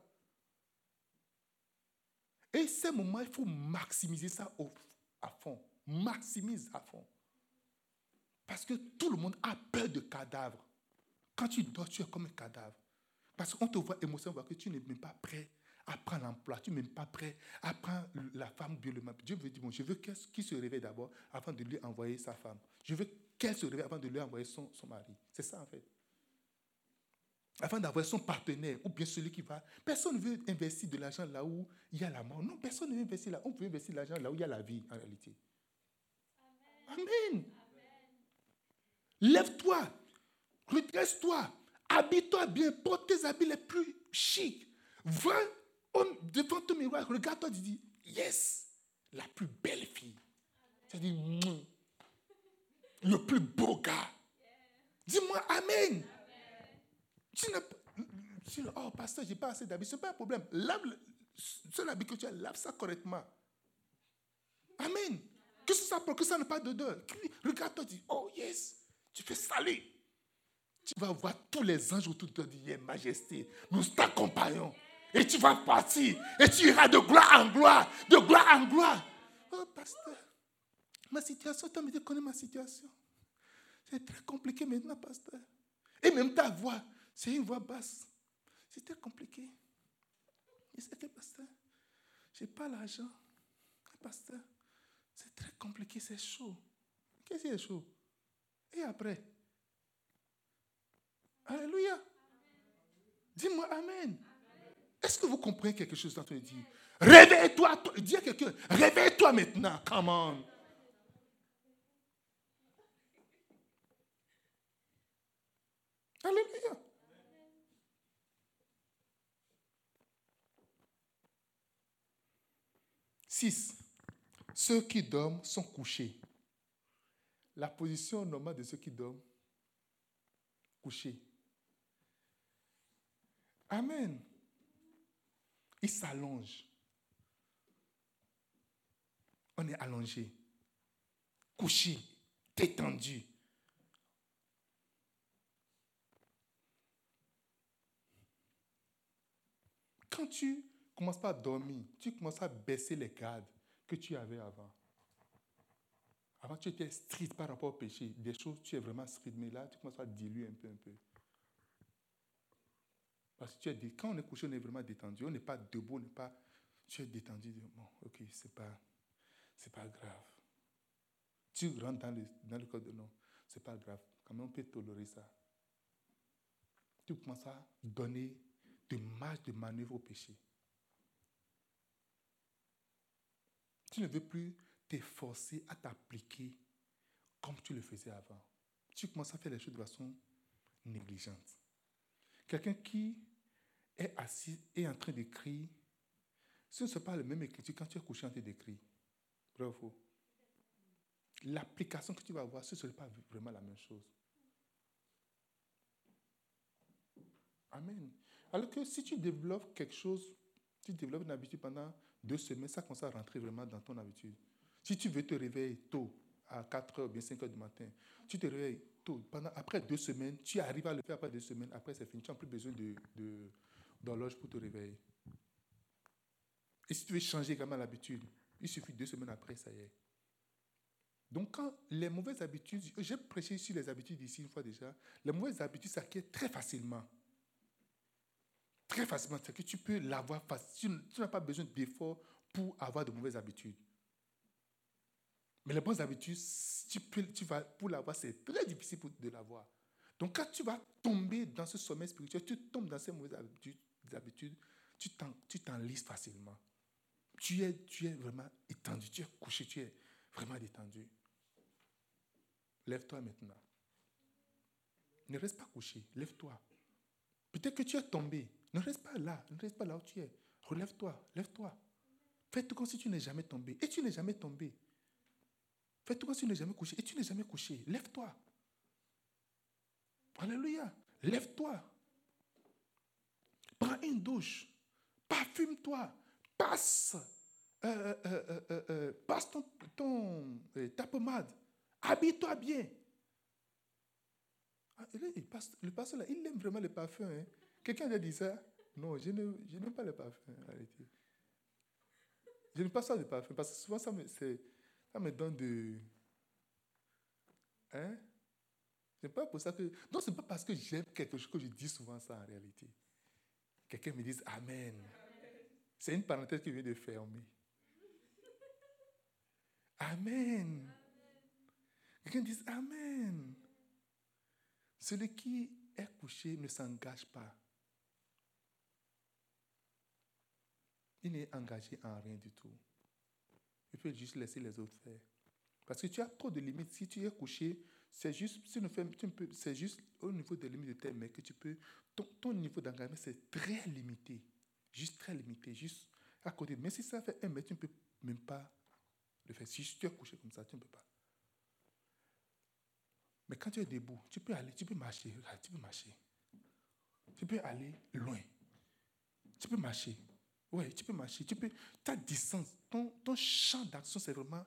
Et ces moments, il faut maximiser ça à fond. Maximise à fond. Parce que tout le monde a peur de cadavres. Quand tu dors, tu es comme un cadavre. Parce qu'on te voit émotionnellement que tu n'es même pas prêt à prendre l'emploi, tu n'es même pas prêt à prendre la femme biologique. Dieu veut dire, bon, je veux qu'il se réveille d'abord avant de lui envoyer sa femme. Je veux qu'elle se réveille avant de lui envoyer son, son mari. C'est ça en fait. Avant d'avoir son partenaire ou bien celui qui va. Personne ne veut investir de l'argent là où il y a la mort. Non, personne ne veut investir là. On veut investir de l'argent là où il y a la vie en réalité. Amen. Lève-toi. Redresse-toi. Habille-toi bien. Porte tes habits les plus chics. Va devant ton miroir. Regarde-toi. Dis, yes, la plus belle fille. Tu Mouh. le plus beau gars. Dis-moi Amen. Tu n'as tu- oh, pasteur, j'ai pas assez d'habits. Ce n'est pas un problème. Lave le- seul habit que tu as, lave ça correctement. Amen. Que ça pour que ça n'a pas d'odeur. Regarde-toi, dis, oh yes, tu fais saler. Tu vas voir tous les anges autour de toi dire, Majesté, nous t'accompagnons. Et tu vas partir. Et tu iras de gloire en gloire. De gloire en gloire. Oh, pasteur, ma situation, toi, tu connais ma situation. C'est très compliqué maintenant, pasteur. Et même ta voix, c'est une voix basse. C'est très compliqué. Et c'est que, pasteur, je n'ai pas l'argent. Pasteur, c'est très compliqué, c'est chaud. Qu'est-ce qui est chaud? Et après? Alléluia. Dis-moi Amen. Est-ce que vous comprenez quelque chose dans ton dit Réveille-toi. toi- Dis à quelqu'un, réveille-toi maintenant. Come on. Alléluia. Six. Ceux qui dorment sont couchés. La position normale de ceux qui dorment, couchés. Amen. Ils s'allongent. On est allongé, couché, détendu. Quand tu commences pas à dormir, tu commences à baisser les gardes que tu avais avant. Avant, tu étais strict par rapport au péché. Des choses, tu es vraiment strict, mais là, tu commences à diluer un peu, un peu. Parce que tu es quand on est couché, on est vraiment détendu. On n'est pas debout, on n'est pas. Tu es détendu. Bon, ok, c'est pas, pas grave. Tu rentres dans le, dans le code de non, c'est pas grave. Quand même, on peut tolérer ça. Tu commences à donner de marge de manœuvre au péché. Tu ne veux plus t'efforcer à t'appliquer comme tu le faisais avant. Tu commences à faire les choses de façon négligente. Quelqu'un qui est assis et en train d'écrire, ce ne sera pas le même écriture quand tu es couché en train d'écrire. L'application que tu vas avoir, ce ne serait pas vraiment la même chose. Amen. Alors que si tu développes quelque chose, tu développes une habitude pendant deux semaines, ça commence à rentrer vraiment dans ton habitude. Si tu veux te réveiller tôt, à 4 heures ou bien 5 heures du matin, tu te réveilles tôt. Pendant, après deux semaines, tu arrives à le faire après deux semaines, après c'est fini. Tu n'as plus besoin de- d'horloge pour te réveiller. Et si tu veux changer également l'habitude, il suffit deux semaines après, ça y est. Donc, quand les mauvaises habitudes, j'ai prêché sur les habitudes ici une fois déjà, les mauvaises habitudes s'acquièrent très facilement. Très facilement, c'est que tu peux l'avoir facilement. Tu n'as pas besoin d'efforts pour avoir de mauvaises habitudes. Mais les bonnes habitudes, tu peux, tu vas, pour l'avoir, c'est très difficile de l'avoir. Donc, quand tu vas tomber dans ce sommet spirituel, tu tombes dans ces mauvaises habitudes, des habitudes tu t'en- tu t'enlises facilement. Tu es, tu es vraiment étendu, tu es couché, tu es vraiment détendu. Lève-toi maintenant. Ne reste pas couché, lève-toi. Peut-être que tu es tombé. Ne reste pas là, ne reste pas là où tu es. Relève-toi, lève-toi. Fais-toi comme si tu n'es jamais tombé. Et tu n'es jamais tombé. Fais-toi comme si tu n'es jamais couché. Et tu n'es jamais couché. Lève-toi. Alléluia. Lève-toi. Prends une douche. Parfume-toi. Passe. euh, euh, euh, passe ton, ta pommade. Habille-toi bien. Ah, le pasteur, il aime vraiment le parfum. hein. Quelqu'un a dit ça? Non, je ne- je n'aime pas le parfum. Je n'aime pas ça, le parfum, parce que souvent, ça me, ça me donne de. Hein? C'est pas pour ça que. Non, c'est pas parce que j'aime quelque chose que je dis souvent ça en réalité. Quelqu'un me dise Amen. C'est une parenthèse que je viens de fermer. Amen. Quelqu'un dise Amen. Celui qui est couché ne s'engage pas. Il n'est engagé en rien du tout. Il peut juste laisser les autres faire. Parce que tu as trop de limites. Si tu es couché, c'est juste, c'est juste au niveau des limites de tes mains que tu peux. Ton, niveau d'engagement, c'est très limité. Juste très limité. Juste à côté. Mais si ça fait un mètre, tu ne peux même pas le faire. Si tu es couché comme ça, tu ne peux pas. Mais quand tu es debout, tu peux aller, tu peux marcher. tu peux marcher. Tu peux aller loin. Tu peux marcher. Oui, tu peux marcher. Tu peux, ta distance, ton, ton champ d'action, c'est vraiment,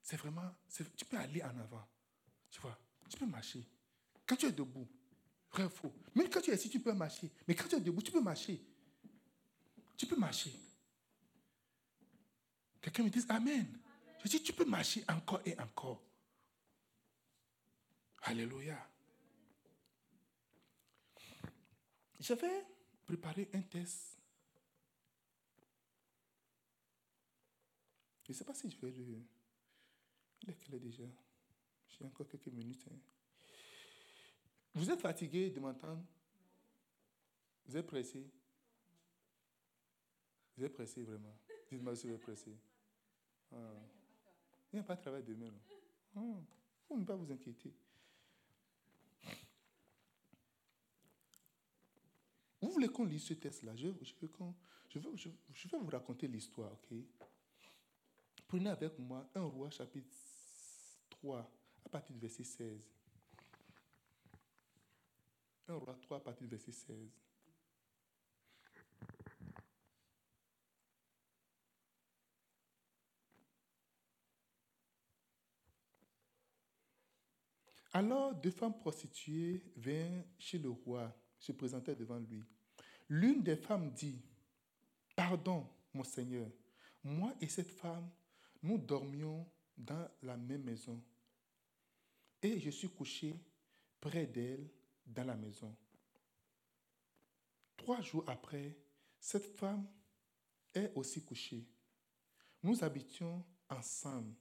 c'est vraiment, tu peux aller en avant. Tu vois, tu peux marcher. Quand tu es debout, Même quand tu es assis, tu peux marcher. Mais quand tu es debout, tu peux marcher. Tu peux marcher. Quelqu'un me dit Amen. Je dis, tu peux marcher encore et encore. Alléluia. J'avais préparé un test. Je ne sais pas si je vais le. Il est déjà J'ai encore quelques minutes. Hein. Vous êtes fatigué de m'entendre Vous êtes pressé Vous êtes pressé vraiment Dites-moi si vous êtes pressé. Ah. Il n'y a pas de travail demain. Il ne faut pas vous inquiéter. Vous voulez qu'on lise ce test-là je, je, je, vais vous raconter l'histoire, ok? Prenez avec moi un roi chapitre 3, à partir du verset 16. Un roi 3 à verset 16. Alors, deux femmes prostituées vinrent chez le roi, se présentèrent devant lui. L'une des femmes dit, Pardon, mon Seigneur, moi et cette femme, nous dormions dans la même maison. Et je suis couché près d'elle dans la maison. Trois jours après, cette femme est aussi couchée. Nous habitions ensemble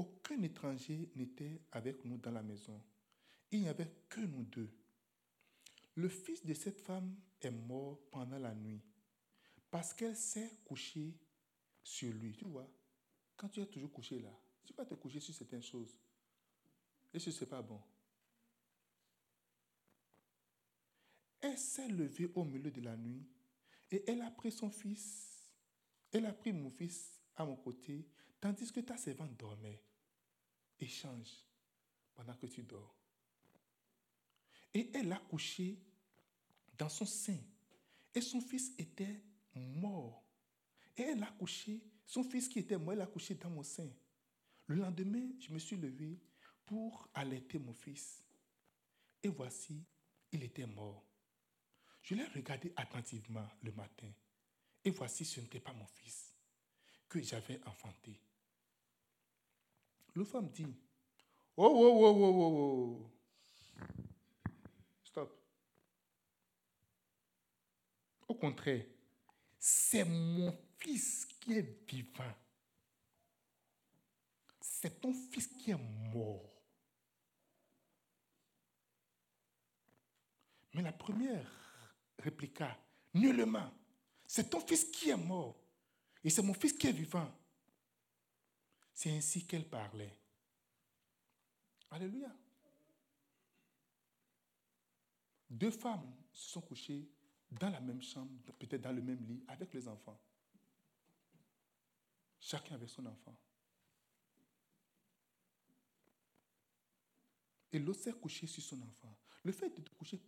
aucun étranger n'était avec nous dans la maison. Il n'y avait que nous deux. Le fils de cette femme est mort pendant la nuit parce qu'elle s'est couchée sur lui. Tu vois, quand tu es toujours couché là, tu vas te coucher sur certaines choses. Et ce n'est pas bon. Elle s'est levée au milieu de la nuit et elle a pris son fils, elle a pris mon fils à mon côté, tandis que ta servante dormait. Échange pendant que tu dors. Et elle a couché dans son sein. Et son fils était mort. Et elle a couché, son fils qui était mort, elle a couché dans mon sein. Le lendemain, je me suis levé pour allaiter mon fils. Et voici, il était mort. Je l'ai regardé attentivement le matin. Et voici, ce n'était pas mon fils que j'avais enfanté. Le femme dit, oh, oh, oh, oh, oh, oh. Stop. Au contraire, c'est mon fils qui est vivant. C'est ton fils qui est mort. Mais la première répliqua, nullement. C'est ton fils qui est mort. Et c'est mon fils qui est vivant. C'est ainsi qu'elle parlait. Alléluia. Deux femmes se sont couchées dans la même chambre, peut-être dans le même lit, avec les enfants. Chacun avec son enfant. Et l'autre s'est couché sur son enfant. Le fait de te coucher,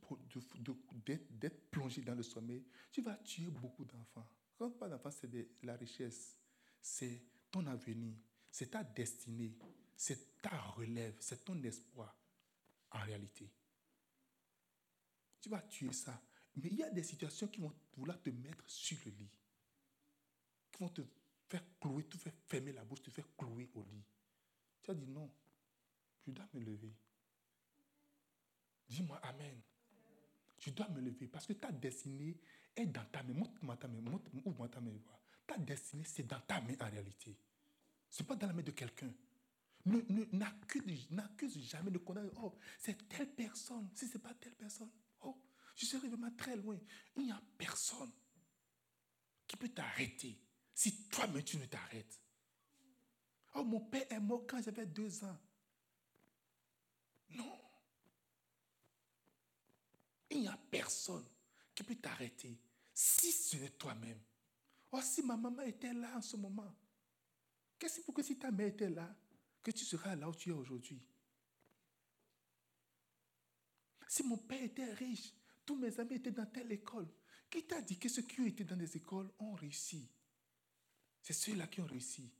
d'être plongé dans le sommeil, tu vas tuer beaucoup d'enfants. Quand pas d'enfants, c'est la richesse, c'est ton avenir, c'est ta destinée, c'est ta relève, c'est ton espoir en réalité. Tu vas tuer ça. Mais il y a des situations qui vont vouloir te mettre sur le lit, qui vont te faire clouer, te faire fermer la bouche, te faire clouer au lit. Tu as dit non, je dois me lever. Dis-moi Amen. Je dois me lever parce que ta destinée est dans ta main. Montre-moi ta main. Ouvre-moi ta main. Ta destinée, c'est dans ta main en réalité. Ce n'est pas dans la main de quelqu'un. N'accuse jamais de condamner. Oh, c'est telle personne. Si ce n'est pas telle personne, oh, je serai vraiment très loin. Il n'y a personne qui peut t'arrêter si toi-même tu ne t'arrêtes. Oh, mon père est mort quand j'avais deux ans. Non. Il n'y a personne qui peut t'arrêter si ce n'est toi-même. Oh, si ma maman était là en ce moment, qu'est-ce pour que si ta mère était là, que tu seras là où tu es aujourd'hui? Si mon père était riche, tous mes amis étaient dans telle école, qui t'a dit que ceux qui ont été dans des écoles ont réussi? C'est ceux-là qui ont réussi.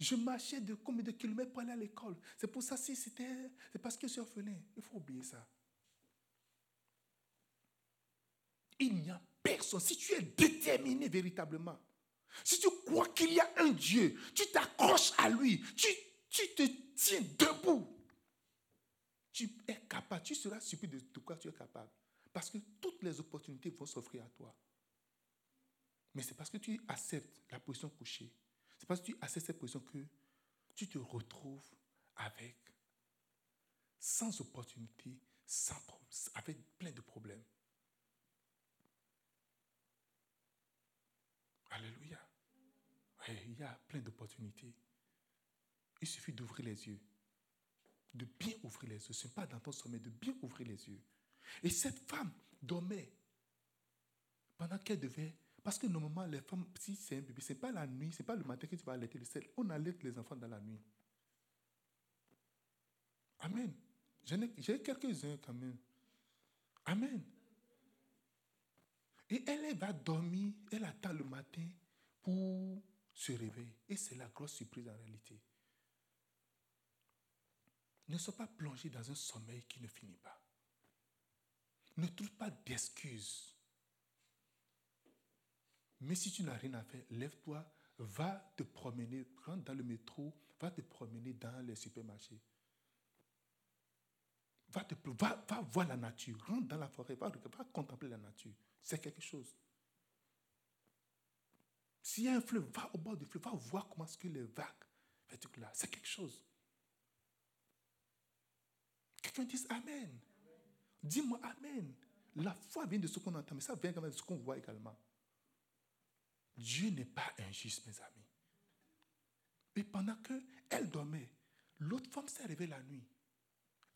Je marchais de combien de kilomètres pour aller à l'école? C'est pour ça, si c'était. C'est parce que je suis orphelin. Il faut oublier ça. Il n'y a personne. Si tu es déterminé véritablement, si tu crois qu'il y a un Dieu, tu t'accroches à lui, tu, tu te tiens debout, tu es capable, tu seras surpris de, de quoi tu es capable. Parce que toutes les opportunités vont s'offrir à toi. Mais c'est parce que tu acceptes la position couchée c'est parce que tu as cette position que tu te retrouves avec sans opportunité, sans, avec plein de problèmes. Alléluia. il y a plein d'opportunités. Il suffit d'ouvrir les yeux. De bien ouvrir les yeux. Ce n'est pas dans ton sommeil, de bien ouvrir les yeux. Et cette femme dormait pendant qu'elle devait parce que normalement, les femmes, si c'est un bébé, ce n'est pas la nuit, ce n'est pas le matin que tu vas allaiter le sel. On allaite les enfants dans la nuit. Amen. J'ai quelques-uns quand même. Amen. Et elle, va dormir, elle attend le matin pour se réveiller. Et c'est la grosse surprise en réalité. Ne sois pas plongé dans un sommeil qui ne finit pas. Ne trouve pas d'excuses. Mais si tu n'as rien à faire, lève-toi, va te promener, rentre dans le métro, va te promener dans les supermarchés. Va, te, va, va voir la nature, rentre dans la forêt, va, contempler la nature. C'est quelque chose. S'il y a un fleuve, va au bord du fleuve, va voir comment est-ce que les vagues, là, c'est quelque chose. Quelqu'un dit Amen. Dis-moi Amen. La foi vient de ce qu'on entend, mais ça vient quand même de ce qu'on voit également. Dieu n'est pas injuste, mes amis. Et pendant qu'elle dormait, l'autre femme s'est réveillée la nuit.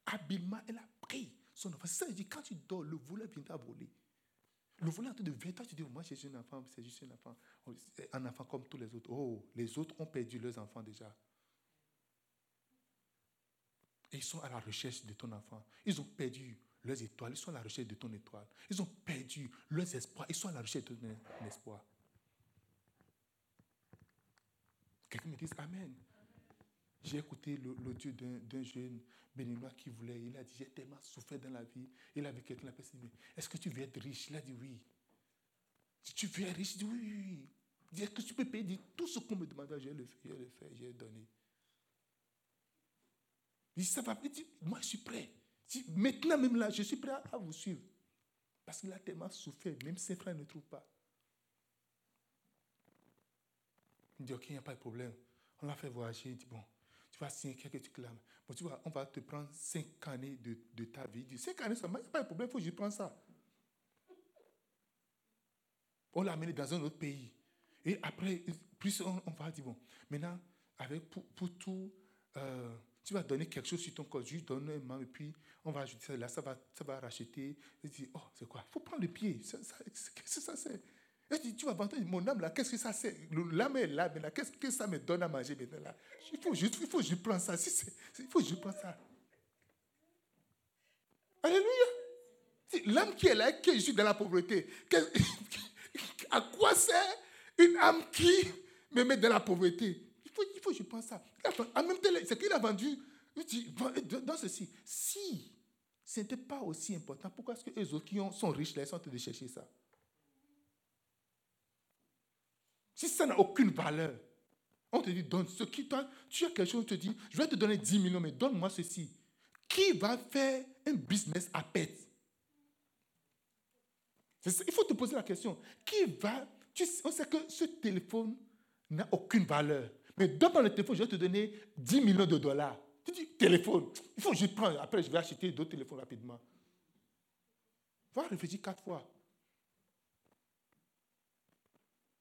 Habilement, elle a pris son enfant. Ça veut dire, quand tu dors, le voleur vient voler. Le voleur en train de venir, toi tu dis, moi j'ai un enfant, c'est juste un enfant. Un enfant comme tous les autres. Oh, les autres ont perdu leurs enfants déjà. Ils sont à la recherche de ton enfant. Ils ont perdu leurs étoiles, ils sont à la recherche de ton étoile. Ils ont perdu leurs espoirs, ils sont à la recherche de ton espoir. Quelqu'un me dit Amen. J'ai écouté l'audio d'un jeune béninois qui voulait, il a dit, j'ai tellement souffert dans la vie. Il avait quelqu'un la personne dit, est-ce que tu veux être riche? Il a dit oui. Tu veux être riche, il dit oui, oui. Dit, est-ce que tu peux payer? Tout ce qu'on me demandait, j'ai le fait, j'ai le fait, j'ai donné. Il dit, ça va. Il dit, moi je suis prêt. maintenant même là, je suis prêt à vous suivre. Parce qu'il a tellement souffert, même ses frères ne trouvent pas. Il dit, OK, il n'y a pas de problème. On l'a fait voyager. Il dit, bon, tu vas signer quelques trucs là. Bon, tu vois, on va te prendre cinq années de, de ta vie. Il dit, cinq années, ça n'y a pas de problème, il faut que je prenne ça. On l'a amené dans un autre pays. Et après, plus on, va dire, bon, maintenant, avec, pour, pour tout, euh, tu vas donner quelque chose sur ton corps, juste donne un membre, et puis on va ajouter ça là, ça va, ça va racheter. Il dit, oh, c'est quoi? Il faut prendre le pied. Qu'est-ce que ça c'est? Tu vas vendre mon âme là, qu'est-ce que ça c'est? L'âme est là, mais qu'est-ce que ça me donne à manger maintenant là? Il faut il faut que je prenne ça. Si il faut que je prenne ça. Alléluia. L'âme qui est là, qui est dans la pauvreté, à quoi sert une âme qui me met dans la pauvreté? Il faut, il faut que je prenne ça. En même temps, c'est qu'il a vendu. Dans ceci, si ce n'était pas aussi important, pourquoi est-ce que les autres qui sont riches là, sont en train de chercher ça? Si ça n'a aucune valeur, on te dit, donne ce qui toi, tu as quelque chose, on te dit, je vais te donner 10 millions, mais donne-moi ceci. Qui va faire un business à pète Il faut te poser la question. Qui va, on sait que ce téléphone n'a aucune valeur. Mais donne-moi le téléphone, je vais te donner 10 millions de dollars. Tu dis, téléphone, il faut que je prenne. Après, je vais acheter d'autres téléphones rapidement. Va réfléchir quatre fois.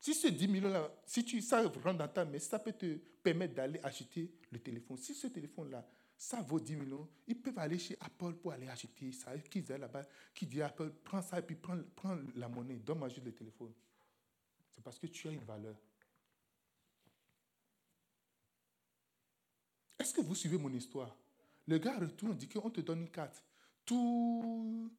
Si ce 10 millions-là, si tu, ça rentre dans ta main, ça peut te permettre d'aller acheter le téléphone. Si ce téléphone-là, ça vaut 10 millions, ils peuvent aller chez Apple pour aller acheter ça. Qu'ils aillent là-bas, qui dit Apple, prends ça et puis prends, prends la monnaie, donne-moi juste le téléphone. C'est parce que tu as une valeur. Est-ce que vous suivez mon histoire? Le gars retourne, dit qu'on te donne une carte. Tous,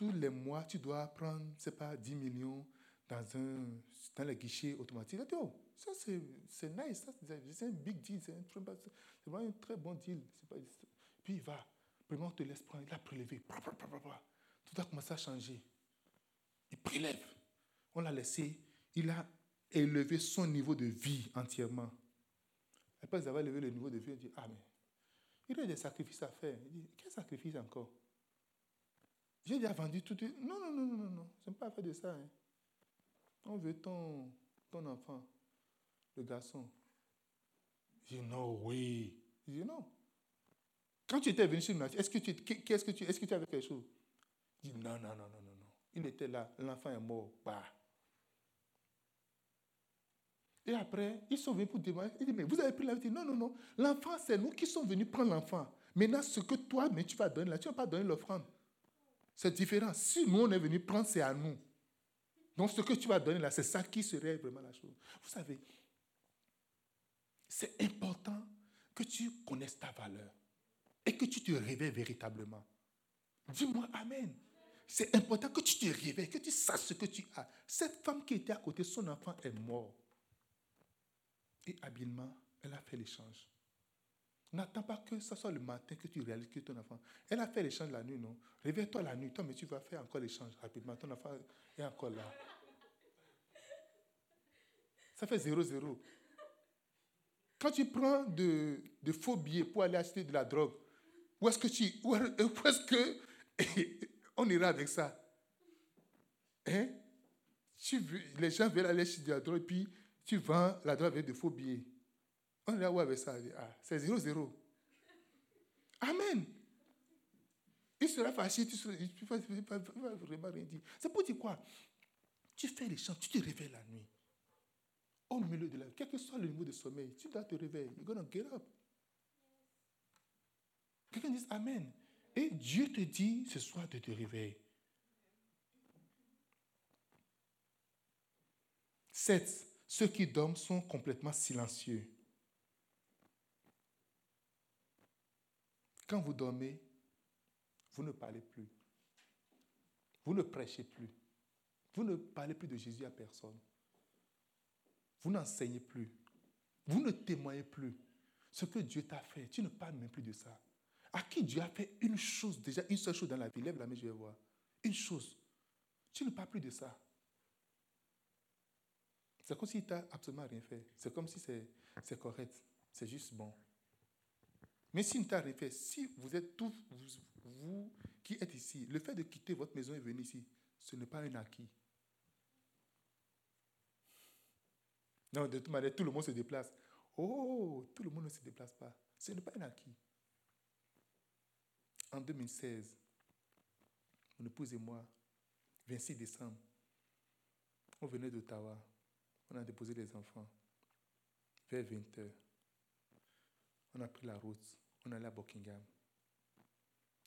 les mois, tu dois prendre, c'est pas 10 millions dans, un, dans le guichet automatique. dit, oh, ça c'est nice, c'est un big deal, c'est vraiment un très bon deal. Puis il va, premièrement on te laisse prendre, il a prélevé, tout a commencé à changer. Il prélève. On l'a laissé, il a élevé son niveau de vie entièrement. Après avoir élevé le niveau de vie, il dit, ah mais, il y a des sacrifices à faire. Il dit, quel sacrifice encore? J'ai déjà vendu tout. Non, non, non, non, non, c'est pas fait de ça. Hein. On veut ton, ton enfant, le garçon. Je dis, non, oui. Il dit, non. Quand tu étais venu chez moi, est-ce que tu, qu'est-ce que tu, est-ce que tu avais quelque chose? Il dit, non, non, non, non, non, non. Il était là, l'enfant est mort. Bah. Et après, ils sont venus pour demander. Il dit, mais vous avez pris la vie. Non, non, non. L'enfant, c'est nous qui sommes venus prendre l'enfant. Maintenant, ce que toi, mais tu vas donner là, tu ne vas pas donner l'offrande. C'est différent. Si nous, on est venu prendre, c'est à nous. Donc, ce que tu vas donner là, c'est ça qui serait vraiment la chose. Vous savez, c'est important que tu connaisses ta valeur et que tu te réveilles véritablement. Dis-moi Amen. C'est important que tu te réveilles, que tu saches ce que tu as. Cette femme qui était à côté, son enfant est mort. Et habilement, elle a fait l'échange. N'attends pas que ce soit le matin que tu réalises que ton enfant. Elle a fait l'échange la nuit, non? Réveille-toi la nuit, toi, mais tu vas faire encore l'échange rapidement. Ton enfant est encore là. Ça fait 0-0. Quand tu prends de, faux billets pour aller acheter de la drogue, où est-ce que tu. Où est-ce que. on ira avec ça? Hein? tu Les gens veulent aller acheter de la drogue, puis tu vends la drogue avec de faux billets. On ira où avec ça? Ah, C'est 0-0. Amen. Il sera fâché, tu ne vas vraiment rien dire. C'est pour dire quoi? Tu fais les chants, tu te réveilles la nuit. Au milieu de la quel que soit le niveau de sommeil, tu dois te réveiller. You're going to get up. Quelqu'un dit Amen. Et Dieu te dit ce soir de te réveiller. Sept, ceux qui dorment sont complètement silencieux. Quand vous dormez, vous ne parlez plus. Vous ne prêchez plus. Vous ne parlez plus de Jésus à personne. Vous n'enseignez plus. Vous ne témoignez plus. Ce que Dieu t'a fait, tu ne parles même plus de ça. À qui Dieu a fait une chose, déjà une seule chose dans la vie, lève la main, je vais voir. Une chose. Tu ne parles plus de ça. C'est comme si tu absolument rien fait. C'est comme si c'est correct. C'est juste bon. Mais si tu n'as rien fait, si vous êtes tous, vous qui êtes ici, le fait de quitter votre maison et venir ici, ce n'est pas un acquis. Non, de toute manière, tout le monde se déplace. Oh, tout le monde ne se déplace pas. Ce n'est pas un acquis. En 2016, mon épouse et moi, 26 décembre, on venait d'Ottawa. On a déposé les enfants. Vers 20 h On a pris la route. On allait à Buckingham.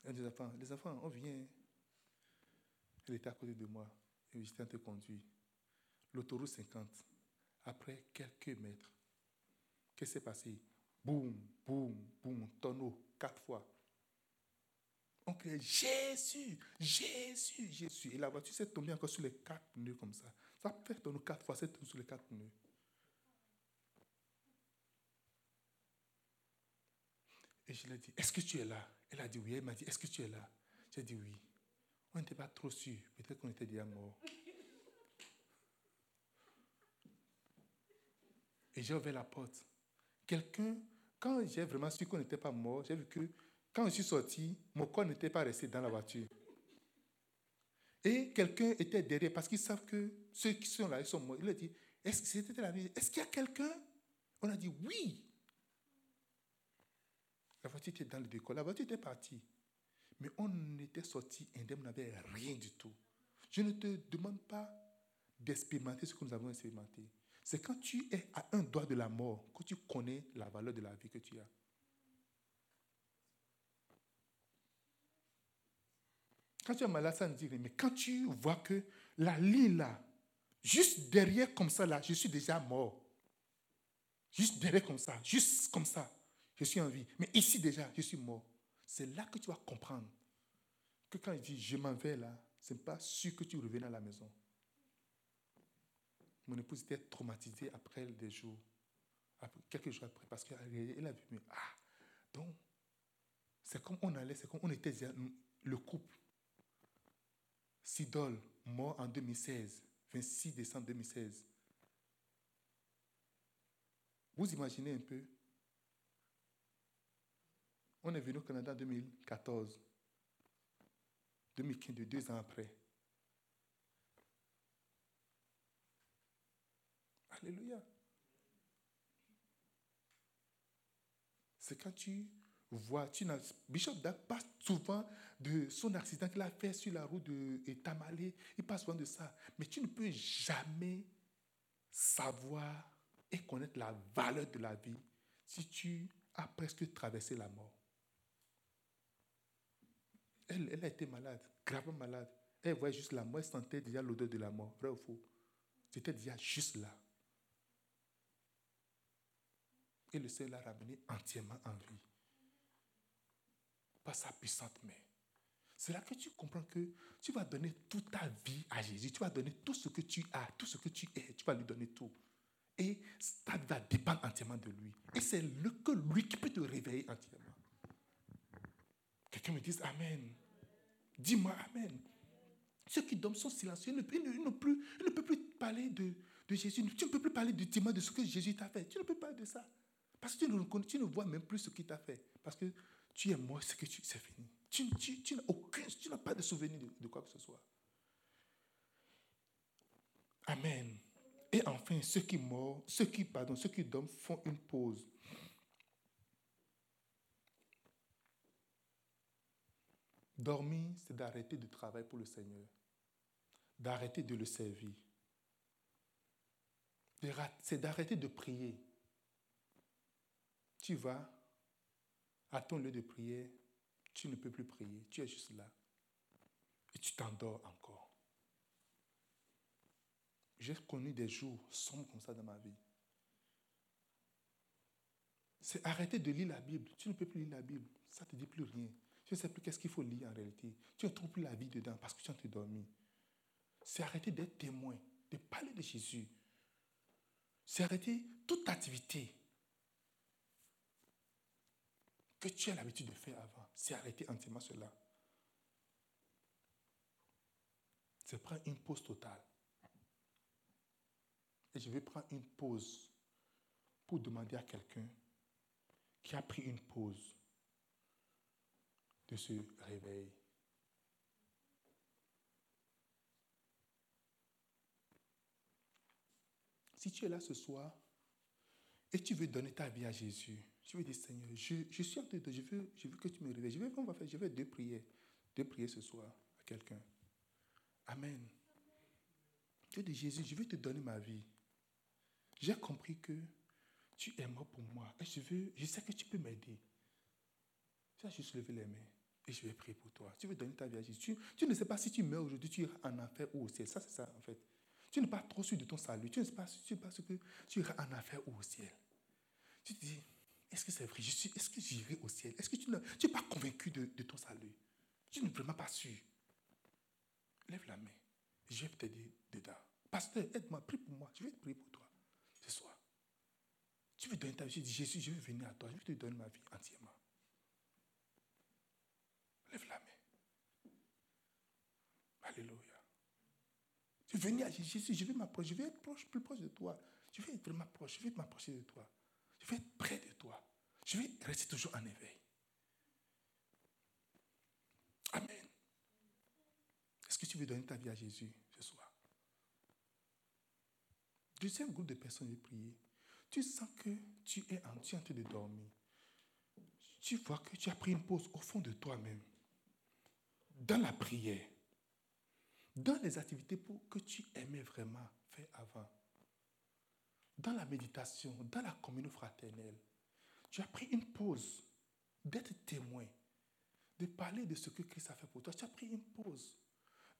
Un des enfants, les enfants, on vient. Elle était à côté de moi. Et j'étais en train de conduire. L'autoroute 50 après quelques mètres, qu'est-ce qui s'est passé? Boum, boum, boum, tonneau, quatre fois. On crie Jésus, Jésus, Jésus. Et la voiture s'est tombée encore sur les quatre pneus comme ça. Ça fait tonneau quatre fois, c'est tombé sur les quatre pneus. Et je lui ai dit, est-ce que tu es là? Elle a dit oui. Elle m'a dit, est-ce que tu es là? J'ai dit oui. On n'était pas trop sûr. Peut-être qu'on était déjà mort. Et j'ai ouvert la porte. Quelqu'un, quand j'ai vraiment su qu'on n'était pas mort, j'ai vu que quand je suis sorti, mon corps n'était pas resté dans la voiture. Et quelqu'un était derrière parce qu'ils savent que ceux qui sont là, ils sont morts. Il a dit, est-ce que c'était la Est-ce qu'il y a quelqu'un? On a dit oui. La voiture était dans le décor. La voiture était partie. Mais on était sorti indemne, on n'avait rien du tout. Je ne te demande pas d'expérimenter ce que nous avons expérimenté. C'est quand tu es à un doigt de la mort que tu connais la valeur de la vie que tu as. Quand tu es malade, ça ne dit rien. Mais quand tu vois que la ligne là, Juste derrière comme ça, là, je suis déjà mort. Juste derrière comme ça, juste comme ça, je suis en vie. Mais ici déjà, je suis mort. C'est là que tu vas comprendre que quand il dit je m'en vais là, ce n'est pas sûr que tu reviennes à la maison. Mon épouse était traumatisée après des jours, quelques jours après, parce qu'elle a vu, mais ah, donc, c'est comme on allait, c'est comme on était le couple. Sidol, mort en 2016, 26 décembre 2016. Vous imaginez un peu? On est venu au Canada en 2014. 2015, deux ans après. Alléluia. C'est quand tu vois, tu Bishop Dag passe souvent de son accident qu'il a fait sur la route de Tamalé. Il passe souvent de ça. Mais tu ne peux jamais savoir et connaître la valeur de la vie si tu as presque traversé la mort. Elle, elle a été malade, gravement malade. Elle voyait juste la mort, elle sentait déjà l'odeur de la mort, vrai ou faux? C'était déjà juste là. Et le Seigneur l'a ramené entièrement en vie. Par sa puissante main. C'est là que tu comprends que tu vas donner toute ta vie à Jésus. Tu vas donner tout ce que tu as, tout ce que tu es. Tu vas lui donner tout. Et ça va dépendre entièrement de lui. Et c'est que lui qui peut te réveiller entièrement. Quelqu'un me dise Amen. Dis-moi Amen. Ceux qui dorment sont silencieux. Ils ne, ne, plus, peuvent plus parler de, Jésus. Tu ne peux plus parler du de ce que Jésus t'a fait. Tu ne peux pas de ça. Parce que tu ne, vois même plus ce qu'il t'a fait. Parce que tu es mort, que c'est fini. Tu, n'as tu n'as pas de souvenir de, quoi que ce soit. Amen. Et enfin, ceux qui ceux qui, ceux qui dorment font une pause. Dormir, c'est d'arrêter de travailler pour le Seigneur, d'arrêter de le servir. C'est d'arrêter de prier. Tu vas à ton lieu de prière, tu ne peux plus prier, tu es juste là. Et tu t'endors encore. J'ai connu des jours sombres comme ça dans ma vie. C'est arrêter de lire la Bible. Tu ne peux plus lire la Bible. Ça ne te dit plus rien. Tu ne sais plus qu'est-ce qu'il faut lire en réalité. Tu ne trouves plus la vie dedans parce que tu as dormi. C'est arrêter d'être témoin, de parler de Jésus. C'est arrêter toute activité que tu as l'habitude de faire avant. C'est arrêter entièrement cela. C'est prendre une pause totale. Et je vais prendre une pause pour demander à quelqu'un qui a pris une pause de se réveiller. Si tu es là ce soir et tu veux donner ta vie à Jésus, tu veux dire Seigneur, je, je suis en train de, je veux, je veux que tu me réveilles. Je veux, on va faire, je vais deux prières, deux prières ce soir à quelqu'un. Amen. Tu dis Jésus, je veux te donner ma vie. J'ai compris que tu es mort pour moi et je veux, je sais que tu peux m'aider. Tu as juste levé les mains et je vais prier pour toi. Tu veux donner ta vie à Jésus. Tu, ne sais pas si tu meurs aujourd'hui, tu iras en enfer ou au ciel. Ça, c'est ça, en fait. Tu n'es pas trop sûr de ton salut. Tu ne sais pas, ce que tu iras en enfer ou au ciel. Tu te dis, est-ce que c'est vrai? Est-ce que j'irai au ciel? Est-ce que tu n'es pas convaincu de, ton salut? Tu n'es vraiment pas sûr. Lève la main. Je vais t'aider dedans. Pasteur, aide-moi, prie pour moi. Je vais te prier pour toi ce soir. Tu veux donner ta vie? Je dis, Jésus, je veux venir à toi. Je veux te donner ma vie entièrement. Lève la main. Alléluia. Je vais venir à Jésus, je vais m'approcher, je vais être proche, plus proche de toi. Je vais être vraiment proche, je vais m'approcher de toi. Je vais être près de toi. Je vais rester toujours en éveil. Amen. Est-ce que tu veux donner ta vie à Jésus ce soir? Deuxième groupe de personnes, j'ai prié. Tu sens que tu es en, train de dormir. Tu vois que tu as pris une pause au fond de toi-même dans la prière, dans les activités pour que tu aimais vraiment faire avant, dans la méditation, dans la communion fraternelle, tu as pris une pause d'être témoin, de parler de ce que Christ a fait pour toi. Tu as pris une pause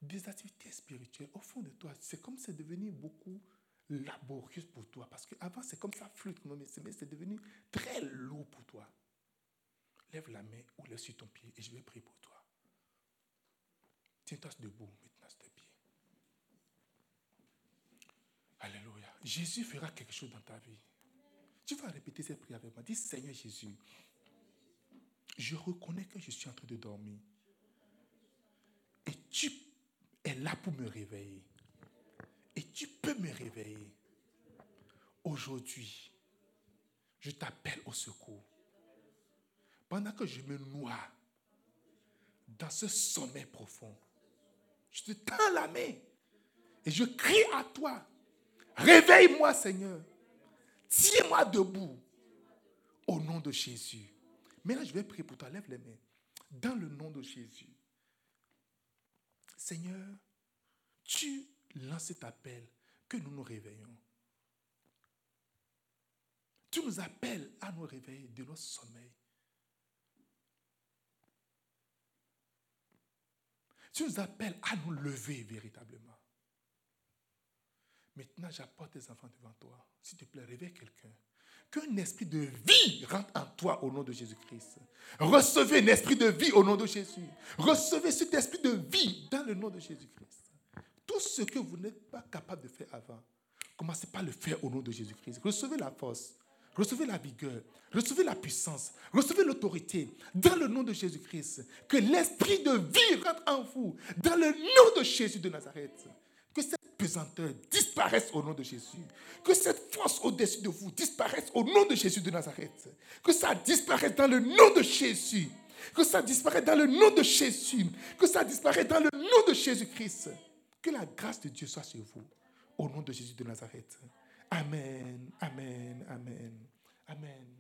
des activités spirituelles, au fond de toi, c'est comme c'est devenu beaucoup laborieux pour toi. Parce qu'avant, c'est comme ça flûte, mais c'est devenu très lourd pour toi. Lève la main ou laisse sur ton pied et je vais prier pour toi. Tiens-toi debout maintenant, s'il te plaît. Alléluia. Jésus fera quelque chose dans ta vie. Tu vas répéter cette prière avec moi. Dis Seigneur Jésus, je reconnais que je suis en train de dormir. Et tu es là pour me réveiller. Et tu peux me réveiller. Aujourd'hui, je t'appelle au secours. Pendant que je me noie dans ce sommeil profond, je te tends la main et je crie à toi. Réveille-moi, Seigneur. Tiens-moi debout. Au nom de Jésus. Maintenant, je vais prier pour toi. Lève les mains. Dans le nom de Jésus. Seigneur, tu lances cet appel que nous nous réveillons. Tu nous appelles à nous réveiller de notre sommeil. Tu nous appelles à nous lever véritablement. Maintenant, j'apporte tes enfants devant toi. S'il te plaît, réveille quelqu'un. Qu'un esprit de vie rentre en toi au nom de Jésus-Christ. Recevez un esprit de vie au nom de Jésus. Recevez cet esprit de vie dans le nom de Jésus-Christ. Tout ce que vous n'êtes pas capable de faire avant, commencez par le faire au nom de Jésus-Christ. Recevez la force. Recevez la vigueur, recevez la puissance, recevez l'autorité dans le nom de Jésus-Christ. Que l'esprit de vie rentre en vous dans le nom de Jésus de Nazareth. Que cette pesanteur disparaisse au nom de Jésus. Que cette force au-dessus de vous disparaisse au nom de Jésus de Nazareth. Que ça disparaisse dans le nom de Jésus. Que ça disparaisse dans le nom de Jésus. Que ça disparaisse dans le nom de Jésus-Christ. Que la grâce de Dieu soit sur vous. Au nom de Jésus de Nazareth. Amen, amen, amen, amen.